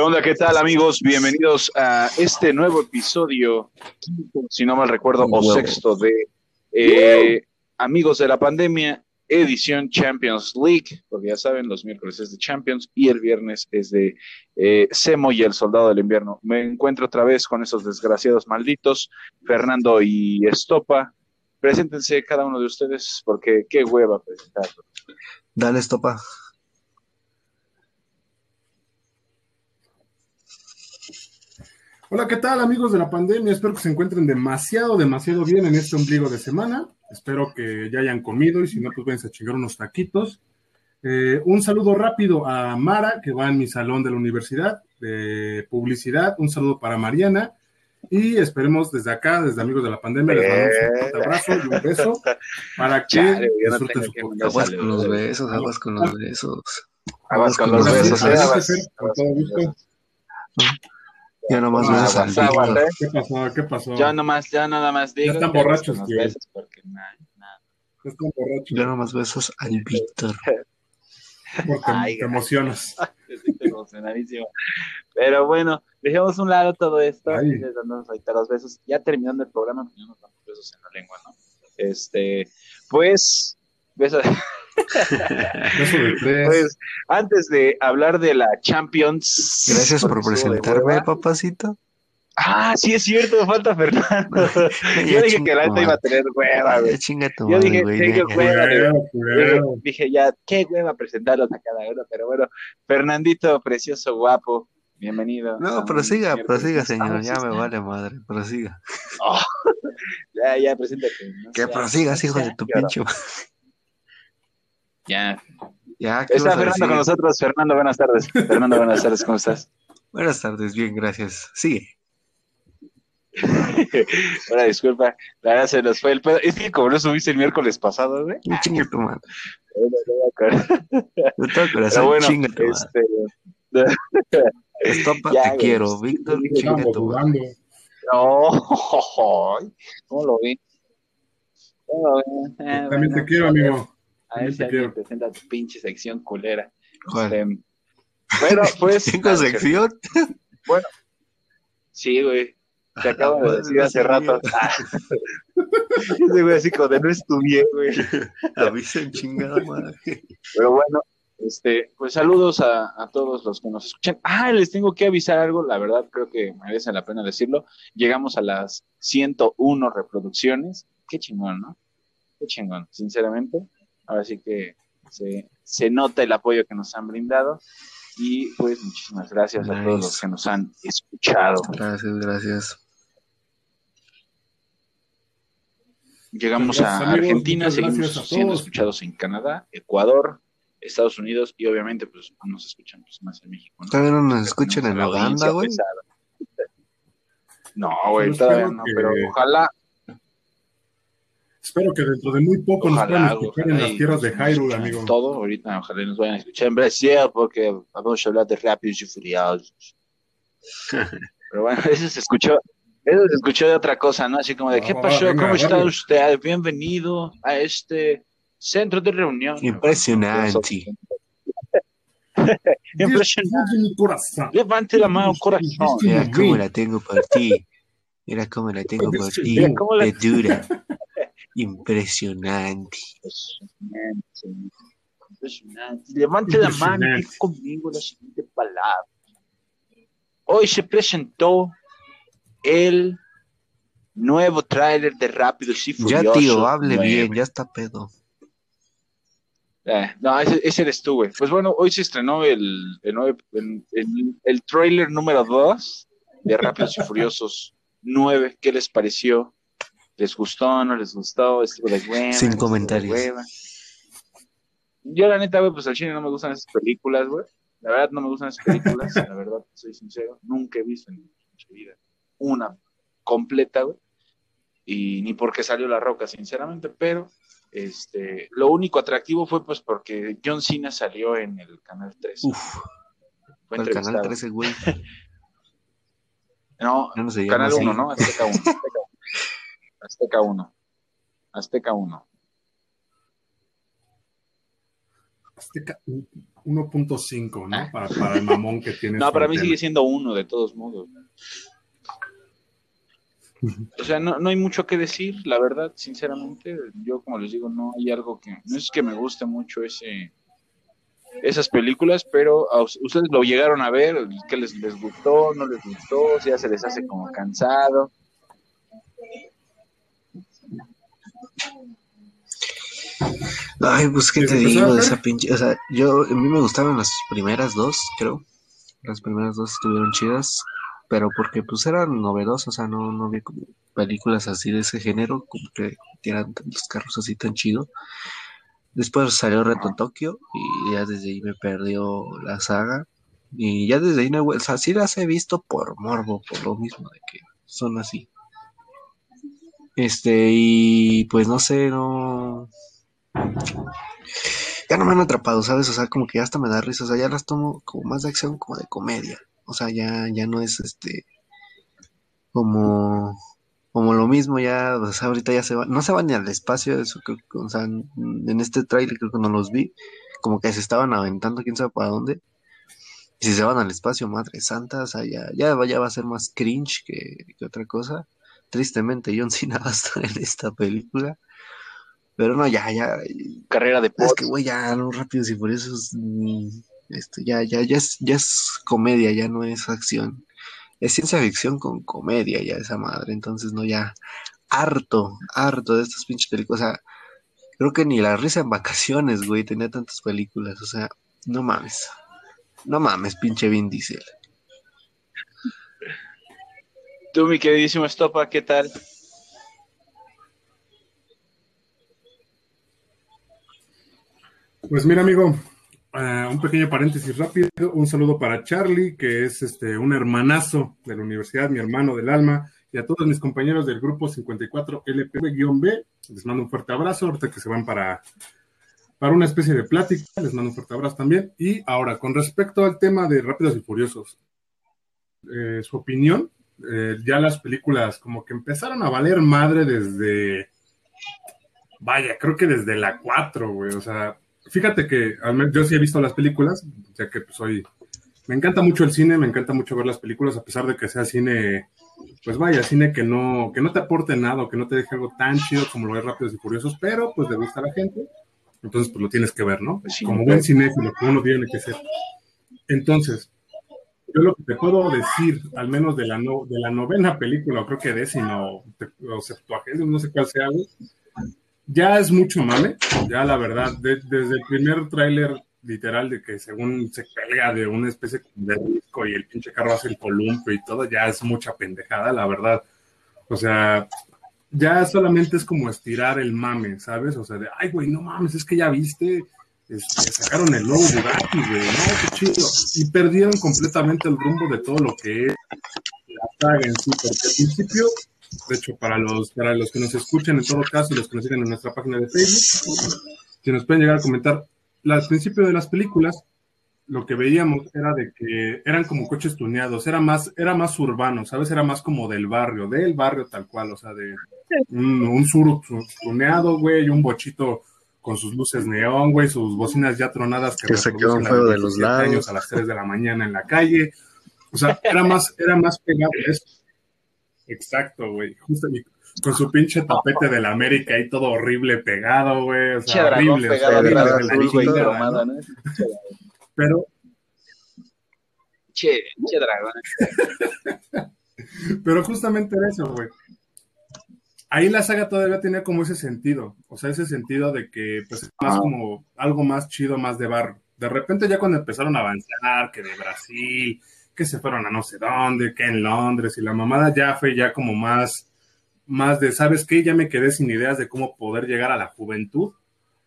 ¿Qué onda? ¿Qué tal, amigos? Bienvenidos a este nuevo episodio, si no mal recuerdo, o sexto de eh, Amigos de la Pandemia, edición Champions League, porque ya saben, los miércoles es de Champions y el viernes es de eh, Semo y el Soldado del Invierno. Me encuentro otra vez con esos desgraciados malditos, Fernando y Estopa. Preséntense cada uno de ustedes, porque qué hueva presentarlo. Dale, Estopa. Hola, ¿qué tal amigos de la pandemia? Espero que se encuentren demasiado, demasiado bien en este ombligo de semana. Espero que ya hayan comido y si no, pues vayan a chingar unos taquitos. Eh, un saludo rápido a Mara, que va en mi salón de la universidad de publicidad. Un saludo para Mariana. Y esperemos desde acá, desde amigos de la pandemia, les mandamos un fuerte abrazo y un beso para que disfruten su podcast. Aguas con los besos, aguas con los besos. Aguas con los besos. Con todo gusto. Ya nomás Ah, besos al Víctor. ¿vale? ¿Qué pasó? ¿Qué pasó? Ya nomás, ya nada más digo. Ya están que borrachos, tío. porque na- na- Están borrachos Ya nomás besos al Víctor. porque Ay, te emocionas. Estoy emocionadísimo. Pero bueno, dejemos un lado todo esto. Ay. Les damos ahorita los besos. Ya terminando el programa, pues ya nos damos besos en la lengua, ¿no? Este, pues, besos. Beso de tres. Pues, antes de hablar de la Champions. Gracias por presentarme, papacito. Ah, sí es cierto, falta Fernando. Yo dije que la neta iba a tener hueva, güey. Ya chinga tu Yo madre, dije, ya. Hueva, Dije, dije ya, qué hueva presentarlos a cada uno, pero bueno, Fernandito, precioso, guapo, bienvenido. No, prosiga, prosiga, señor. Ya me vale madre. Prosiga. Oh, ya, ya, preséntate. no Que sea- prosigas, hijo de tu llorón. Ya. Ya, ¿qué Está Fernando con nosotros. Fernando, buenas tardes. Fernando, buenas tardes, ¿cómo estás? Buenas tardes, bien, gracias. Sigue. Una disculpa, la verdad se nos fue el pedo. Es que como no subiste el miércoles pasado, güey. Ya Chinga tu madre. De todo corazón, bueno, chinga tu madre. este, Estopa, ya, te güey. quiero. Víctor, chinga tu madre. No, ¿cómo lo vi? ¿Cómo lo vi? Eh, También bueno, te quiero, amigo. A ver si alguien presenta tu pinche sección culera. Este, pero, pues. ¿Tengo ah, sección? Sí, güey. Te acabo de decir hace rato. Ah. Ese güey así como de no estudié, güey. Avisen chingada madre. Pero bueno, este, pues saludos a, a todos los que nos escuchan. Ah, les tengo que avisar algo, la verdad creo que merece la pena decirlo. Llegamos a las 101 reproducciones. Qué chingón, ¿no? Qué chingón, sinceramente. Ahora sí que se, se nota el apoyo que nos han brindado. Y pues muchísimas gracias a todos los que nos han escuchado. Gracias, gracias. Llegamos Gracias, a amigos, Argentina, seguimos siendo escuchados en Canadá, Ecuador, Estados Unidos y obviamente pues nos escuchan pues, más en México. ¿no? Todavía no nos escuchan en Uganda, güey. No, güey, Yo todavía no, que- pero ojalá. Espero que dentro de muy poco nos puedan Ojalá, escuchar ojalá en las tierras de Hyrule, amigo. Todo, ahorita ojalá nos vayan a escuchar en Brasil porque vamos a hablar de rápidos y furiosos. Pero bueno, eso se escuchó, eso se escuchó de otra cosa, ¿no? Así como de, ¿qué Ah, pasó? venga, ¿Cómo está dale. usted? Bienvenido a este centro de reunión. Impresionante. Impresionante. Mi corazón. Levante la mano, corazón. Mira cómo la tengo por ti. Mira cómo la tengo por ti. De dura. Impresionante. Impresionante. Impresionante. Levante la mano y Impresionante. diga conmigo la siguiente palabra. Hoy se presentó el nuevo tráiler de Rápidos y Ya, Furiosos. tío, hable 9. bien, ya está pedo. Eh, no, ese, ese eres tú, güey. Pues bueno, hoy se estrenó el, el, el, el- el tráiler número 2 de Rápidos y Furiosos 9. ¿Qué les pareció? ¿Les gustó? ¿No les gustó? ¿Estuvo de hueva? Sin ¿Estuvo de comentarios. hueva? Yo, la neta, güey, pues al chile no me gustan esas películas, güey. La verdad, no me gustan esas películas. la verdad, soy sincero. Nunca he visto en mi vida una completa, güey. Y ni porque salió La Roca, sinceramente, pero este, lo único atractivo fue pues porque John Cena salió en el Canal 3. Uf, fue el canal entrevistado. 13, güey. No, no llama Canal así. 1, ¿no? Azteca 1. Azteca 1. Azteca 1. Azteca 1.5, ¿no? Para, para, el mamón que tiene. no, para mí sigue siendo uno, de todos modos. O sea, no, no hay mucho que decir, la verdad, sinceramente. Yo, como les digo, no hay algo que. No es que me guste mucho ese esas películas, pero ustedes lo llegaron a ver, ¿qué les, les gustó? ¿No les gustó? Si ya se les hace como cansado. Ay, pues qué te digo de esa pinche, o sea, yo, a mí me gustaron las primeras dos, creo, las primeras dos estuvieron chidas, pero porque pues eran novedosas, o sea, no, no como películas así de ese género, como que tiran tantos carros así tan chido. Después salió Reto Tokio y ya desde ahí me perdió la saga. Y ya desde ahí no, o sea, sí las he visto por morbo, por lo mismo de que son así. Este, y pues no sé, no. Ya no me han atrapado, ¿sabes? O sea, como que hasta me da risa, o sea, ya las tomo como más de acción, como de comedia. O sea, ya, ya no es este. Como como lo mismo ya, o sea, ahorita ya se va, no se van ni al espacio, eso creo o sea, en este trailer creo que no los vi, como que se estaban aventando quién sabe para dónde. Si se van al espacio, madre santa, o sea, ya, ya, va a ser más cringe que, otra cosa. Tristemente, John Cena va a estar en esta película. Pero no, ya, ya. Carrera de Es que, güey, ya, no, rápido, y por eso es, este, ya, ya, ya es, ya es comedia, ya no es acción es ciencia ficción con comedia ya esa madre, entonces no, ya harto, harto de estas pinches películas, o sea, creo que ni la risa en vacaciones, güey, tenía tantas películas, o sea, no mames, no mames, pinche Vin Diesel. Tú, mi queridísimo Estopa, ¿qué tal? Pues mira, amigo, Ah, un pequeño paréntesis rápido, un saludo para Charlie, que es este un hermanazo de la universidad, mi hermano del alma, y a todos mis compañeros del grupo 54LP-B. Les mando un fuerte abrazo, ahorita que se van para, para una especie de plática, les mando un fuerte abrazo también. Y ahora, con respecto al tema de Rápidos y Furiosos, eh, su opinión, eh, ya las películas como que empezaron a valer madre desde, vaya, creo que desde la 4, güey, o sea, fíjate que yo sí he visto las películas, ya que pues soy, me encanta mucho el cine, me encanta mucho ver las películas, a pesar de que sea cine, pues vaya, cine que no, que no te aporte nada o que no te deje algo tan chido como lo es Rápidos y Furiosos, pero pues le gusta a la gente, entonces pues lo tienes que ver, ¿no? Pues como buen cinéfilo, que uno tiene que ser. Entonces, yo lo que te puedo decir, al menos de la, no, de la novena película, o creo que décima o, o septuagésima, no sé cuál sea, ya es mucho mame, ya la verdad, desde el primer tráiler literal de que según se pelea de una especie de disco y el pinche carro hace el columpio y todo, ya es mucha pendejada, la verdad. O sea, ya solamente es como estirar el mame, ¿sabes? O sea, de, ay, güey, no mames, es que ya viste, este, sacaron el nuevo Bugatti, güey, no, qué chido. Y perdieron completamente el rumbo de todo lo que es la saga en sí, porque al principio de hecho, para los, para los que nos escuchen, en todo caso, los que nos siguen en nuestra página de Facebook, si nos pueden llegar a comentar, al principio de las películas, lo que veíamos era de que eran como coches tuneados, era más, era más urbano, ¿sabes? Era más como del barrio, del barrio tal cual, o sea, de un, un sur tuneado, güey, un bochito con sus luces neón, güey, sus bocinas ya tronadas que, se quedó un de los lados. a las 3 de la mañana en la calle. O sea, era más, era más pegado eso. Exacto, güey. Justo con su pinche tapete de la América ahí todo horrible pegado, güey. O sea, horrible. Pero. Che, che dragón. Pero justamente era eso, güey. Ahí la saga todavía tenía como ese sentido. O sea, ese sentido de que, pues, es más como algo más chido, más de barro. De repente, ya cuando empezaron a avanzar, que de Brasil, que se fueron a no sé dónde, que en Londres, y la mamada ya fue ya como más, más de, ¿sabes qué? Ya me quedé sin ideas de cómo poder llegar a la juventud.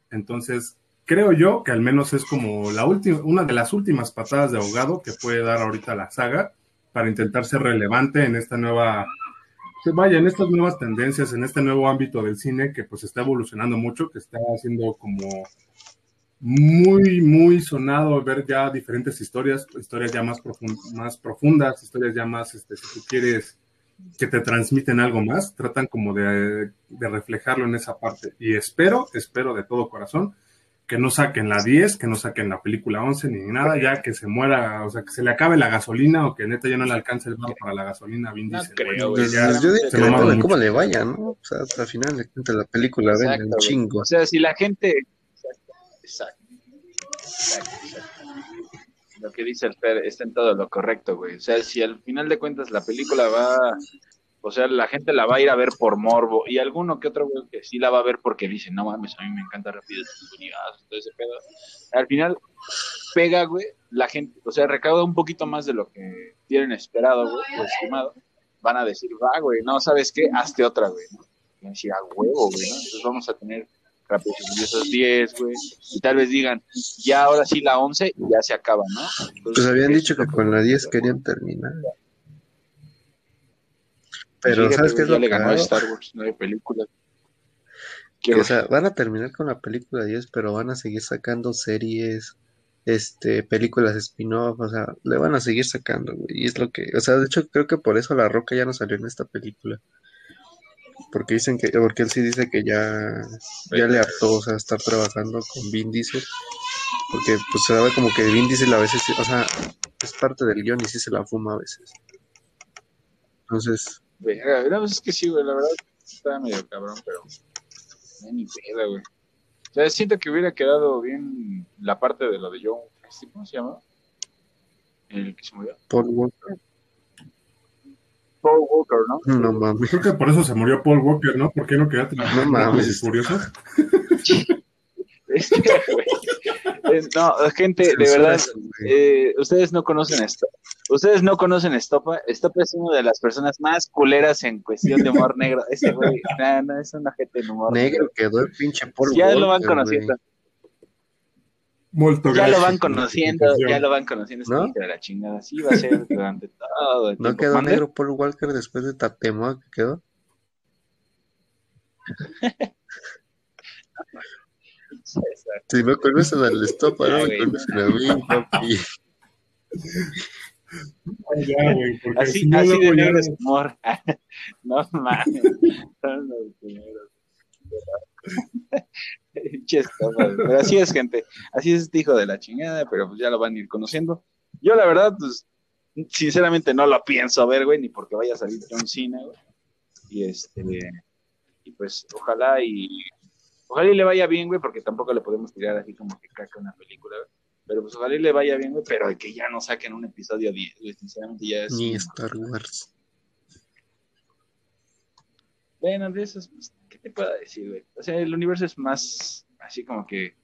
Entonces, creo yo que al menos es como la última, una de las últimas patadas de ahogado que puede dar ahorita la saga para intentar ser relevante en esta nueva, vaya, en estas nuevas tendencias, en este nuevo ámbito del cine que pues está evolucionando mucho, que está haciendo como muy, muy sonado ver ya diferentes historias, historias ya más, más profundas, historias ya más, este, si tú quieres, que te transmiten algo más, tratan como de, de, reflejarlo en esa parte. Y espero, espero de todo corazón que no saquen la 10, que no saquen la película 11 ni nada, ya que se muera, o sea, que se le acabe la gasolina o que neta ya no le alcance el barro para la gasolina Vin No creo. Ya Pues yo digo que depende de cómo le vaya, ¿no? O sea, al final de cuentas la película vende un chingo. O sea, si la gente. Exacto, exacto. exacto. Lo que dice el Fer está en todo lo correcto, güey. O sea, si al final de cuentas la película va. O sea, la gente la va a ir a ver por morbo. Y alguno que otro, güey, que sí la va a ver porque dice, no mames, a mí me encanta Rápido y todo ese pedo. Al final pega, güey, la gente. O sea, recauda un poquito más de lo que tienen esperado, güey, o estimado. Van a decir, va, güey, no, ¿sabes qué? Hazte otra, güey, ¿no? Van a decir, a huevo, güey, ¿no? Entonces vamos a tener Rápidos y Furiosos 10, güey. Y tal vez digan, ya ahora sí la 11 y ya se acaba, ¿no? Entonces, Pues habían ¿qué? dicho que con la 10 querían terminar. Pero ¿sabes qué es lo ya le ganó a? Star Wars, no hay películas. Que, Que, o sea, van a terminar con la película 10, pero van a seguir sacando series, este, películas spin-off, o sea, le van a seguir sacando, güey. Y es lo que, o sea, de hecho creo que por eso La Roca ya no salió en esta película. Porque dicen que, porque él sí dice que ya, ya le hartó, o sea, estar trabajando con Vin Diesel. Porque pues se ve como que Vin Diesel a veces, o sea, es parte del guion y sí se la fuma a veces. Entonces, Verga, es que sí, güey, la verdad está medio cabrón, pero ni pedo, güey. O sea, siento que hubiera quedado bien la parte de lo de John. ¿cómo se llama? El que se murió. Paul Walker, Paul Walker, ¿no? no mames. Creo que por eso se murió Paul Walker, ¿no? ¿Por qué no quedaste No mames. Furioso? Es que, no, gente, de verdad, eh, ustedes no conocen esto. Ustedes no conocen Estopa. Estopa es una de las personas más culeras en cuestión de humor negro. Ese güey, no, no, es una gente en humor Negro quedó el pinche Paul Ya Walker, lo van conociendo. Molto Ya lo van conociendo, ya lo van conociendo. ¿No? ¿No? de la chingada. Sí va a ser durante todo el ¿No tiempo. quedó ¿Mande? negro Paul Walker después de Tatemoa que quedó? Si no conocen al estopa, no Ya, me güey. conocen a mí, papi. Ya, güey, porque Así, si no, así de negro es humor. no mames. Son los primeros. Pero así es, gente. Así es este hijo de la chingada, pero pues ya lo van a ir conociendo. Yo, la verdad, pues, sinceramente no lo pienso ver, güey, ni porque vaya a salir John Cena, güey. Y este, y pues, ojalá y ojalá y le vaya bien, güey, porque tampoco le podemos tirar así como que caca una película, güey. Pero pues ojalá y le vaya bien, güey, pero que ya no saquen un episodio 10, güey, sinceramente ya es... Ni Star Wars. Bueno, de esos, pues, ¿qué te puedo decir, güey? O sea, el universo es más, así como que,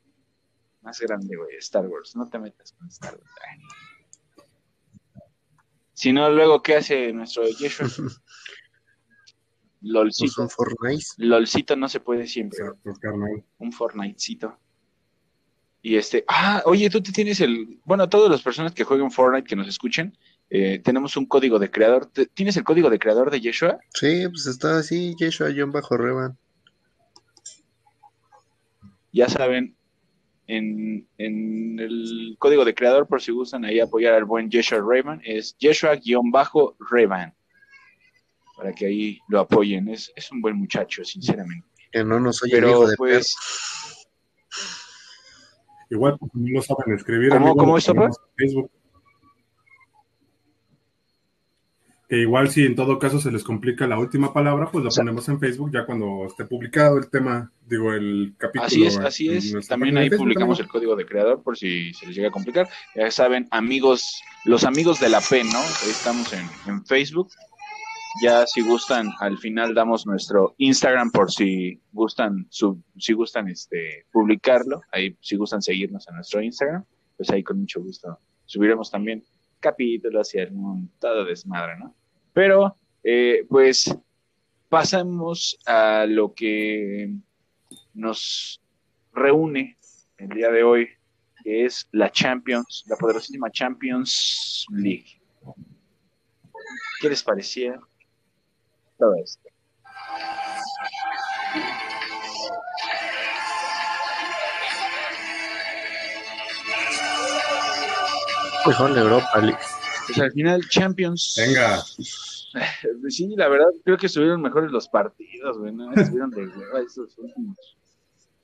más grande, güey, Star Wars. No te metas con Star Wars. Si no, luego, ¿qué hace nuestro Yeshua? Pues LOLcito. un Fortnite. LOLcito no se puede siempre. Exacto, carnal. un Fortnitecito. Y este, ah, oye, tú te tienes el, bueno, todas las personas que jueguen Fortnite que nos escuchen, eh, tenemos un código de creador. ¿Te- ¿Tienes el código de creador de Yeshua? Sí, pues está así, Yeshua John bajo Revan. Ya saben, en, en el código de creador, por si gustan ahí apoyar al buen Joshua Rayman, es Joshua-Rayman. Para que ahí lo apoyen. Es, es un buen muchacho, sinceramente. Que no nos oye el Pero hijo de pues, Igual, pues, no lo saben escribir. ¿Cómo- cómo es, Facebook. Que igual si en todo caso se les complica la última palabra, pues lo ponemos en Facebook ya cuando esté publicado el tema, digo, el capítulo. así es, así es. También ahí publicamos el código de creador por si se les llega a complicar. Ya saben, amigos, los amigos de la P, ¿no? Ahí estamos en, en Facebook. Ya si gustan, al final damos nuestro Instagram por si gustan, sub- si gustan este publicarlo. Ahí si gustan seguirnos en nuestro Instagram, pues ahí con mucho gusto subiremos también capítulos y algún todo desmadre, ¿no? Pero, eh, pues, pasamos a lo que nos reúne el día de hoy, que es la Champions, la poderosísima Champions League. ¿Qué les parecía todo esto? Mejor la Europa League. Pues al final, Champions. Venga. Pues Sí, la verdad, creo que estuvieron mejores los partidos, güey, ¿no? Estuvieron de hueva esos últimos.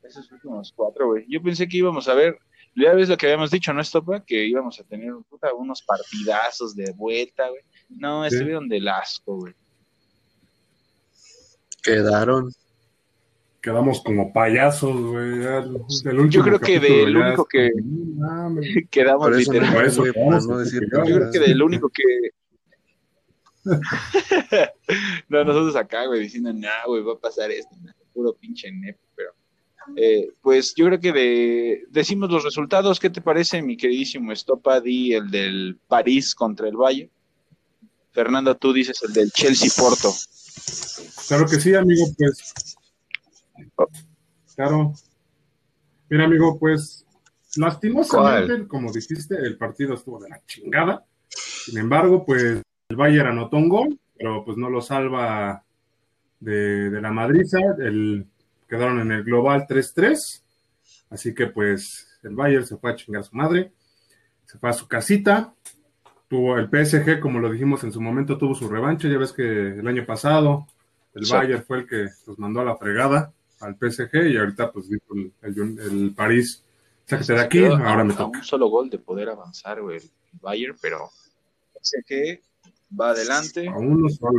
Esos últimos cuatro, güey. Yo pensé que íbamos a ver, ya ves lo que habíamos dicho, ¿no, Estopa? Que íbamos a tener unos partidazos de vuelta, güey. No, estuvieron del asco, güey. Quedaron. Quedamos como payasos, güey. Yo creo que del único que quedamos literal. yo creo que del único que no, nosotros acá, güey, diciendo, no, güey, va a pasar esto, puro pinche nepo, pero eh, pues yo creo que de, decimos los resultados, ¿qué te parece, mi queridísimo Estopa? Di el del París contra el Valle. Fernando, tú dices el del Chelsea Porto. Claro que sí, amigo, pues. Claro. Mira, amigo, pues, lastimosamente, como dijiste, el partido estuvo de la chingada. Sin embargo, pues el Bayern anotó un gol, pero pues no lo salva de, la madriza. El, quedaron en el global 3-3. Así que pues el Bayern se fue a chingar a su madre. Se fue a su casita. Tuvo el PSG, como lo dijimos en su momento, tuvo su revancha. Ya ves que el año pasado el Bayern fue el que los mandó a la fregada al PSG y ahorita pues dijo el, París, sáquete de aquí, ahora me toca. un solo gol de poder avanzar el Bayern, pero PSG va adelante.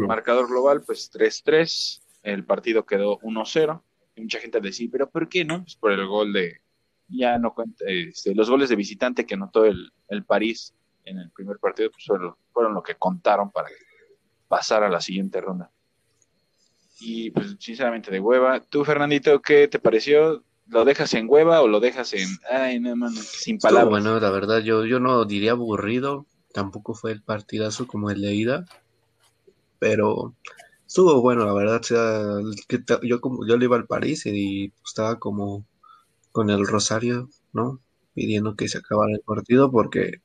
Marcador global, pues 3-3. El partido quedó 1-0. Y mucha gente decía, ¿pero por qué no? Pues por el gol de. Ya no cuenta. Este, los goles de visitante que anotó el, el París en el primer partido pues fueron, fueron lo que contaron para pasar a la siguiente ronda. Y pues sinceramente de hueva. Tú, Fernandito, ¿qué te pareció? ¿Lo dejas en hueva o lo dejas en... Ay, no, sin palabras? bueno, la verdad, yo, yo no diría aburrido tampoco fue el partidazo como el de ida, pero estuvo bueno, la verdad. sea, yo como yo le iba al París y estaba como con el rosario, ¿no? Pidiendo que se acabara el partido porque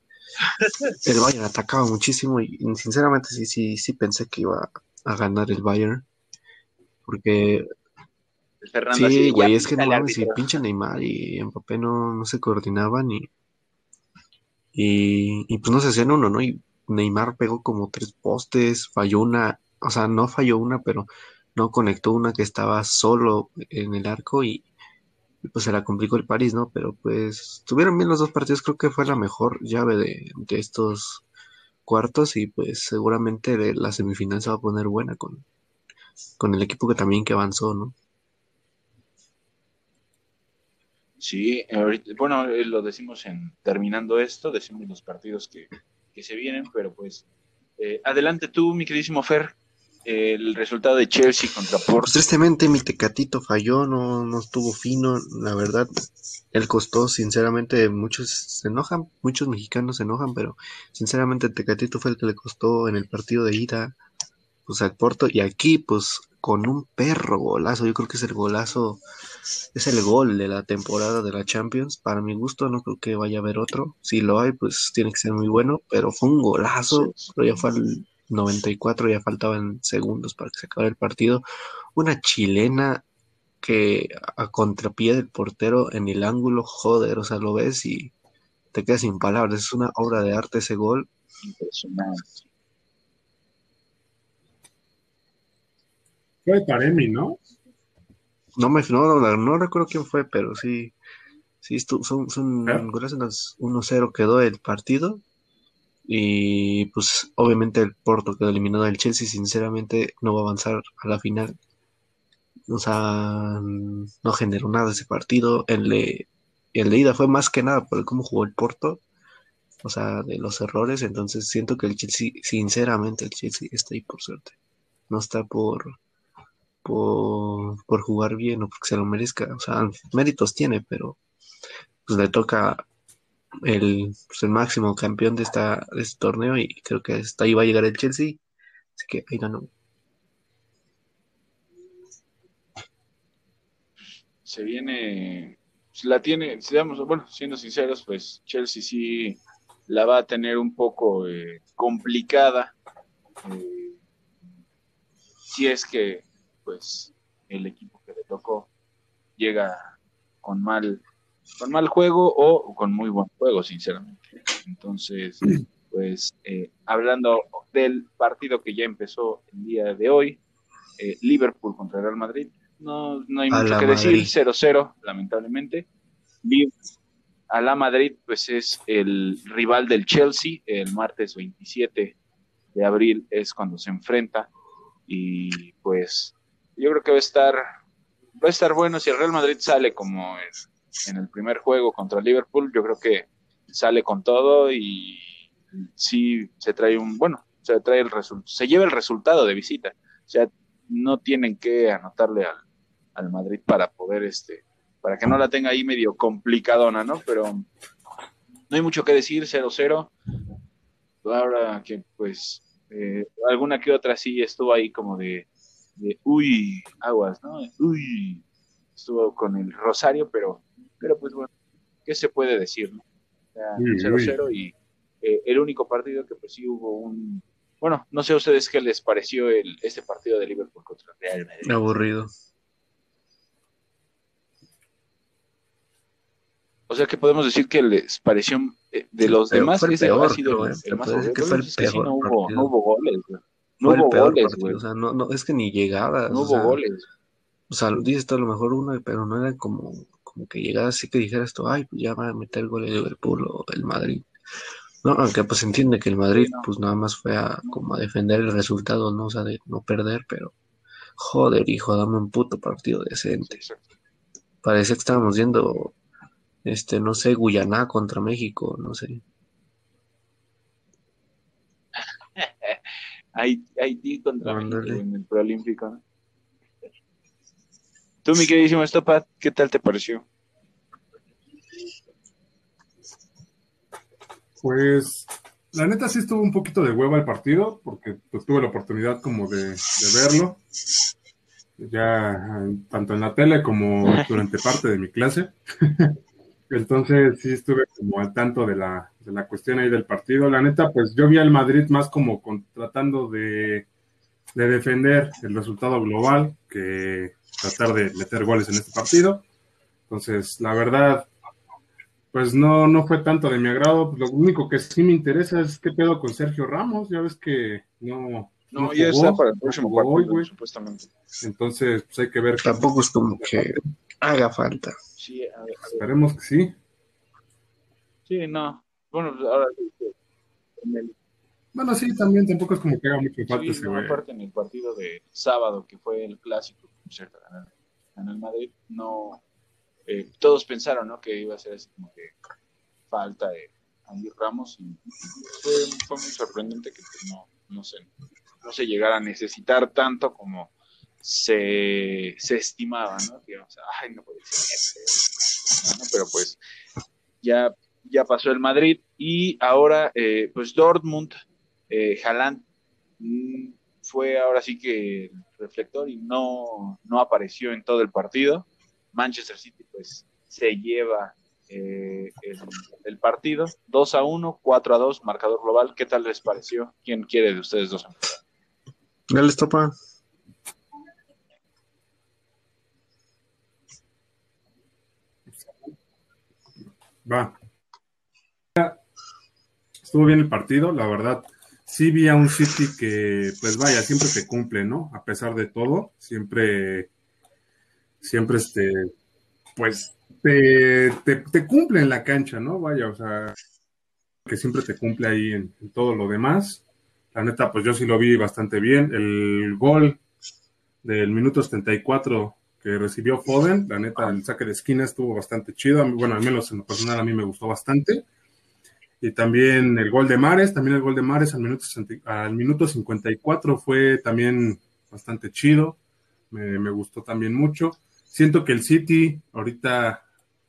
el Bayern atacaba muchísimo y sinceramente sí, sí, sí pensé que iba a ganar el Bayern porque sí, güey, es que no mames, si pinche Neymar y Mbappé no, no se coordinaban y y, pues no se hacían uno, ¿no? Y Neymar pegó como tres postes, falló una, o sea, no falló una, pero no conectó una que estaba solo en el arco y, pues se la complicó el París, ¿no? Pero pues tuvieron bien los dos partidos, creo que fue la mejor llave de, de estos cuartos y pues seguramente la semifinal se va a poner buena con, con el equipo que también que avanzó, ¿no? Sí, bueno, eh, lo decimos en terminando esto, decimos los partidos que, se vienen, pero pues eh, adelante tú, mi queridísimo Fer, el resultado de Chelsea contra Porto. Pues, tristemente mi Tecatito falló, no, no estuvo fino, la verdad, él costó, sinceramente, muchos se enojan, muchos mexicanos se enojan, pero sinceramente Tecatito fue el que le costó en el partido de ida, pues al Porto, y aquí, pues, con un perro golazo, yo creo que es el golazo es el gol de la temporada de la Champions. Para mi gusto, no creo que vaya a haber otro. Si lo hay, pues tiene que ser muy bueno, pero fue un golazo. Pero ya fue al 94, ya faltaban segundos para que se acabara el partido. Una chilena que a contrapié del portero en el ángulo, joder, o sea, lo ves y te quedas sin palabras. Es una obra de arte ese gol. Impresionante. Fue Taremi, ¿no? No me no, no, recuerdo quién fue, pero sí, sí son, son gracias 1-0 quedó el partido. Y pues obviamente el Porto quedó eliminado del Chelsea, sinceramente no va a avanzar a la final. O sea, no generó nada ese partido. El de, el de ida fue más que nada por cómo jugó el Porto. O sea, de los errores. Entonces siento que el Chelsea, sinceramente, el Chelsea está ahí por suerte. No está por, por, por jugar bien o porque se lo merezca. O sea, méritos tiene, pero pues le toca el, pues, el máximo campeón de, esta, de este torneo y creo que hasta ahí va a llegar el Chelsea. Así que ahí ganó. Se viene, la tiene, seamos, bueno, siendo sinceros, pues Chelsea sí la va a tener un poco eh, complicada. Eh, si es que pues el equipo que le tocó llega con mal, con mal juego o con muy buen juego, sinceramente. Entonces, pues eh, hablando del partido que ya empezó el día de hoy, eh, Liverpool contra Real Madrid, no, no hay mucho que decir, 0-0, lamentablemente. A la Madrid, pues es el rival del Chelsea, el martes 27 de abril es cuando se enfrenta y pues yo creo que va a estar va a estar bueno si el Real Madrid sale como en, el primer juego contra Liverpool, yo creo que sale con todo y sí se trae un, bueno, se trae el se lleva el resultado de visita. O sea, no tienen que anotarle al, al Madrid para poder este para que no la tenga ahí medio complicadona, ¿no? Pero no hay mucho que decir, 0-0. Ahora que pues eh, alguna que otra sí estuvo ahí como de, de, uy, aguas, ¿no? Uy, estuvo con el Rosario, pero, pero pues bueno, ¿qué se puede decir, no? 0-0 y eh, el único partido que pues sí hubo un... Bueno, no sé a ustedes qué les pareció el, este partido de Liverpool contra Real Madrid. Aburrido. O sea que podemos decir que les pareció eh, de los demás ese ha sido el, el más que fue el es que sí, no, hubo, no hubo goles, güey. No Fue el peor goles, partido. O sea, no, no, es que ni llegadas. No o hubo sea, goles. O sea, dices tú a lo mejor uno, pero no era como, como que llegara así que dijeras tú, ay, pues ya va a meter gol el Liverpool o el Madrid. No, aunque pues entiende que el Madrid pues nada más fue a como a defender el resultado, ¿no? O sea, de no perder, pero joder, hijo, dame un puto partido decente. Parecía que estábamos viendo, este, no sé, Guyana contra México, no sé. Haití, contra. México en el preolímpico, ¿no? Tú, mi queridísimo Estopa, ¿qué tal te pareció? Pues la neta sí estuvo un poquito de hueva el partido, porque pues, tuve la oportunidad como de, de verlo, ya tanto en la tele como durante parte de mi clase. Entonces sí estuve como al tanto de la, de la cuestión ahí del partido. La neta, pues yo vi al Madrid más como con- tratando de, de defender el resultado global que tratar de meter goles en este partido. Entonces, la verdad, pues no, no fue tanto de mi agrado. Lo único que sí me interesa es qué pedo con Sergio Ramos. Ya ves que no. No, ya jugó, está para el no próximo hoy, partido, supuestamente. Entonces, pues hay que ver. Tampoco es como que haga falta. Sí, a ver, a ver. Esperemos que sí. sí, no. Bueno, pues, ahora sí en el, Bueno, sí, también tampoco es como que haga mucho falta sí, ese no, güey. aparte en el partido de sábado, que fue el clásico, cierto, ganó el Madrid, no. eh, todos pensaron, ¿no? Que iba a ser así como que falta de Andy Ramos y fue, fue muy sorprendente que pues, no, no se, no se llegara a necesitar tanto como se, se estimaba, ¿no? Que, ay, no puede ser. ¿no? Pero pues ya, ya pasó el Madrid y ahora, eh, pues Dortmund, eh, mm, fue ahora sí que el reflector y no, no apareció en todo el partido. Manchester City pues se lleva eh, el, el partido 2 a 1, 4 a 2, marcador global. ¿Qué tal les pareció? ¿Quién quiere de ustedes dos? Dale, estopa. Va. Estuvo bien el partido, la verdad. Sí vi a un City que, pues vaya, siempre te cumple, ¿no? A pesar de todo, siempre, siempre este, pues te, te, cumple en la cancha, ¿no? Vaya, o sea, que siempre te cumple ahí en, en todo lo demás. La neta, pues yo sí lo vi bastante bien. El gol del minuto 74 que recibió Foden, la neta, el saque de esquina estuvo bastante chido. Bueno, al menos en lo personal a mí me gustó bastante. Y también el gol de Mares, también el gol de Mares al minuto, 60 al minuto 54 fue también bastante chido. Me, me gustó también mucho. Siento que el City ahorita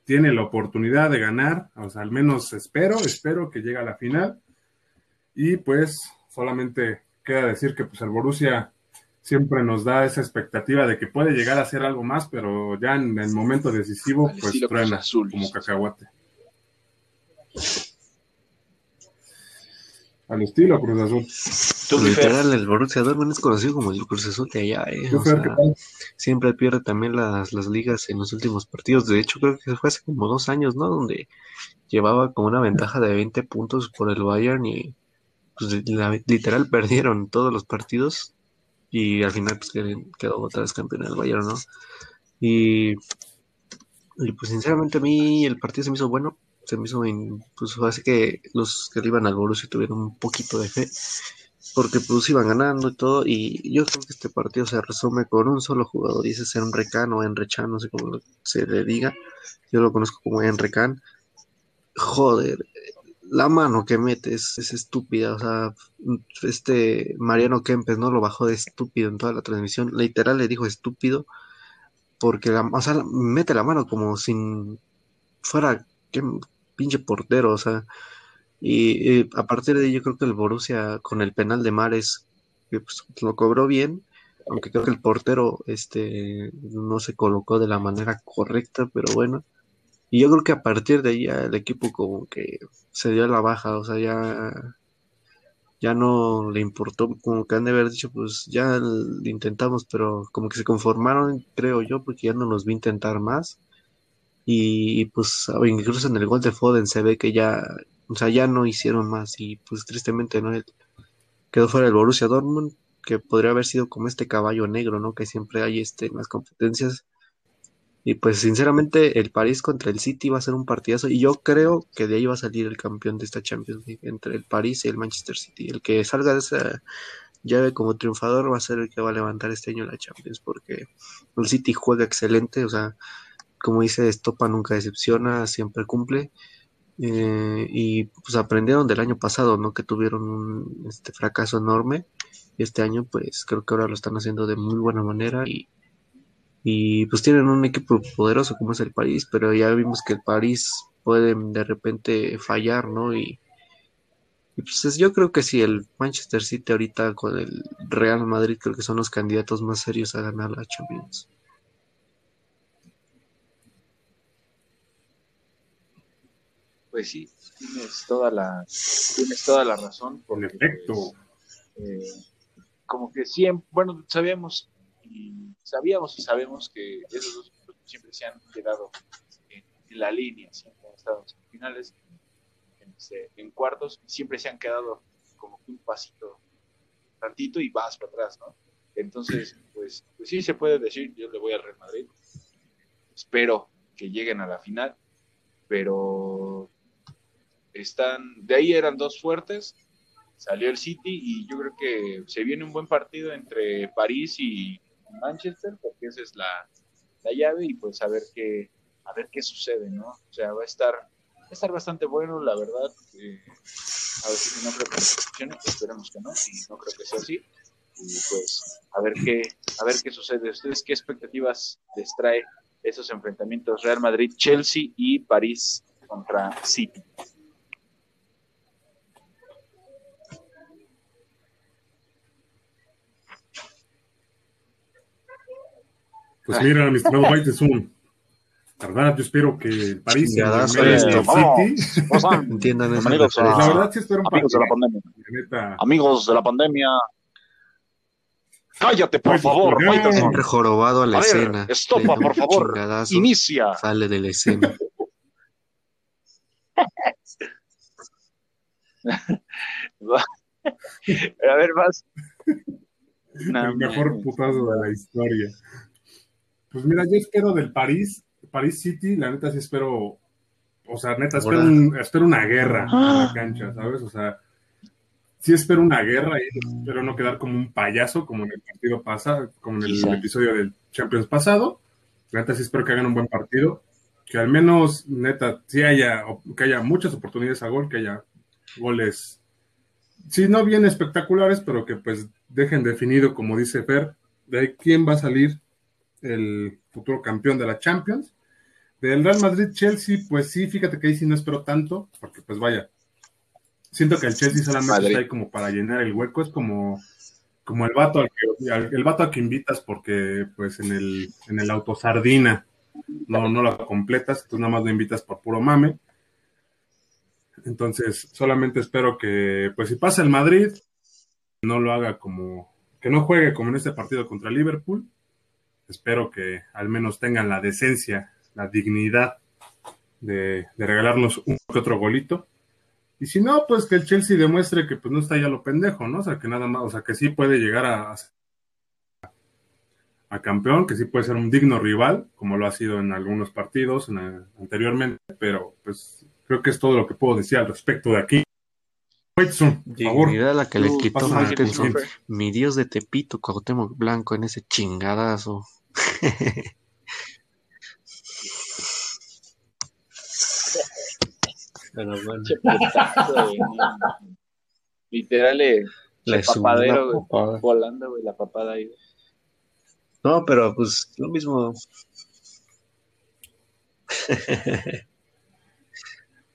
tiene la oportunidad de ganar, o sea, al menos espero, espero que llegue a la final. Y pues solamente queda decir que pues el Borussia siempre nos da esa expectativa de que puede llegar a hacer algo más, pero ya en el momento decisivo pues truena Azul. como cacahuate. Al estilo Cruz Azul. Tú, Literal, el Borussia Dortmund es conocido como el Cruz Azul de allá, ¿eh? Siempre pierde también las, las ligas en los últimos partidos. De hecho, creo que fue hace como dos años, ¿no? Donde llevaba como una ventaja de 20 puntos por el Bayern y pues, la- literal perdieron todos los partidos y al final pues quedó otra vez campeón el Bayern, ¿no? Y, pues sinceramente a mí el partido se me hizo bueno, se me hizo, en, pues hace que los que iban al Borussia tuvieron un poquito de fe, porque pues iban ganando y todo, y yo creo que este partido se resume con un solo jugador, y ese es Enrecan o Enrechan, no sé cómo se le diga, yo lo conozco como Enrecan, joder, la mano que mete es, estúpida, o sea, este Mariano Kempes no lo bajó de estúpido en toda la transmisión, literal le dijo estúpido, porque la, o sea, mete la mano como si fuera qué pinche portero, o sea, y, a partir de ahí yo creo que el Borussia con el penal de Mares pues, lo cobró bien, aunque creo que el portero este no se colocó de la manera correcta, pero bueno, y yo creo que a partir de ahí el equipo como que se dio la baja, o sea, ya, ya no le importó, como que han de haber dicho, pues ya intentamos, pero como que se conformaron, creo yo, porque ya no nos vi intentar más. Y, pues incluso en el gol de Foden se ve que ya, o sea, ya no hicieron más y pues tristemente no quedó fuera el Borussia Dortmund, que podría haber sido como este caballo negro, ¿no? Que siempre hay este en las competencias y pues sinceramente el París contra el City va a ser un partidazo y yo creo que de ahí va a salir el campeón de esta Champions League entre el París y el Manchester City. El que salga de esa llave como triunfador va a ser el que va a levantar este año la Champions porque el City juega excelente, o sea, como dice Estopa nunca decepciona, siempre cumple. Eh, y pues aprendieron del año pasado, ¿no? Que tuvieron un este fracaso enorme. Este año, pues creo que ahora lo están haciendo de muy buena manera y y pues tienen un equipo poderoso como es el París, pero ya vimos que el París puede de repente fallar, ¿no? Y, pues yo creo que sí, el Manchester City ahorita con el Real Madrid creo que son los candidatos más serios a ganar la Champions. Pues sí, tienes toda la, tienes toda la razón. Por efecto. Eh, como que siempre, bueno, sabíamos y sabíamos y sabemos que esos dos siempre se han quedado en, la línea, siempre han estado en finales, este, en, cuartos, siempre se han quedado como un pasito tantito y vas para atrás, ¿no? Entonces, pues, pues sí se puede decir, yo le voy al Real Madrid, espero que lleguen a la final, pero están, de ahí eran dos fuertes, salió el City y yo creo que se viene un buen partido entre París y Manchester, porque esa es la, llave y pues a ver qué, a ver qué sucede, ¿no? O sea, va a estar, va a estar bastante bueno, la verdad. Eh, a ver si no creo que esperemos que no, y no creo que sea así. Y pues a ver qué, a ver qué sucede. ¿Ustedes qué expectativas les trae esos enfrentamientos Real Madrid, Chelsea y París contra City? Pues mira, mi estimado White es un. verdad, yo espero que París y el City. Entiendan eso. Amigos, la verdad, sí espero un amigos de la pandemia. Amigos de la pandemia. Cállate, por favor, Siempre jorobado a la escena. Estopa, por favor. Inicia. Sale de la escena. a ver, más. el mejor putazo de la historia. Pues mira, yo espero del París, París City, la neta sí espero, o sea, neta, espero, una guerra en la ah. cancha, ¿sabes? O sea, sí espero una guerra y espero no quedar como un payaso como en el partido pasado, como en el episodio del Champions pasado. La neta sí espero que hagan un buen partido, que al menos, neta, sí haya, que haya muchas oportunidades a gol, que haya goles, sí, no bien espectaculares, pero que pues dejen definido, como dice Fer, de quién va a salir el futuro campeón de la Champions. Del Real Madrid-Chelsea, pues sí, fíjate que ahí sí no espero tanto, porque pues vaya, siento que el Chelsea solamente está ahí como para llenar el hueco, es como, como el vato al que, el vato que invitas porque pues en el, en el autosardina no, no lo completas, tú nada más lo invitas por puro mame. Entonces, solamente espero que, pues si pasa el Madrid, no lo haga como, que no juegue como en este partido contra Liverpool, espero que al menos tengan la decencia, la dignidad de, regalarnos un que otro golito. Y si no, pues que el Chelsea demuestre que pues no está ya lo pendejo, ¿no? O sea, que nada más, o sea, que sí puede llegar a, a campeón, que sí puede ser un digno rival, como lo ha sido en algunos partidos anteriormente, pero pues creo que es todo lo que puedo decir al respecto de aquí. Whiteson, por favor. Mira la que le quitó mi dios de Tepito, Cuauhtémoc Blanco, en ese chingadazo. Pero bueno. Literal, eh, el papadero, volando, güey, la papada ahí. No, pero pues lo mismo.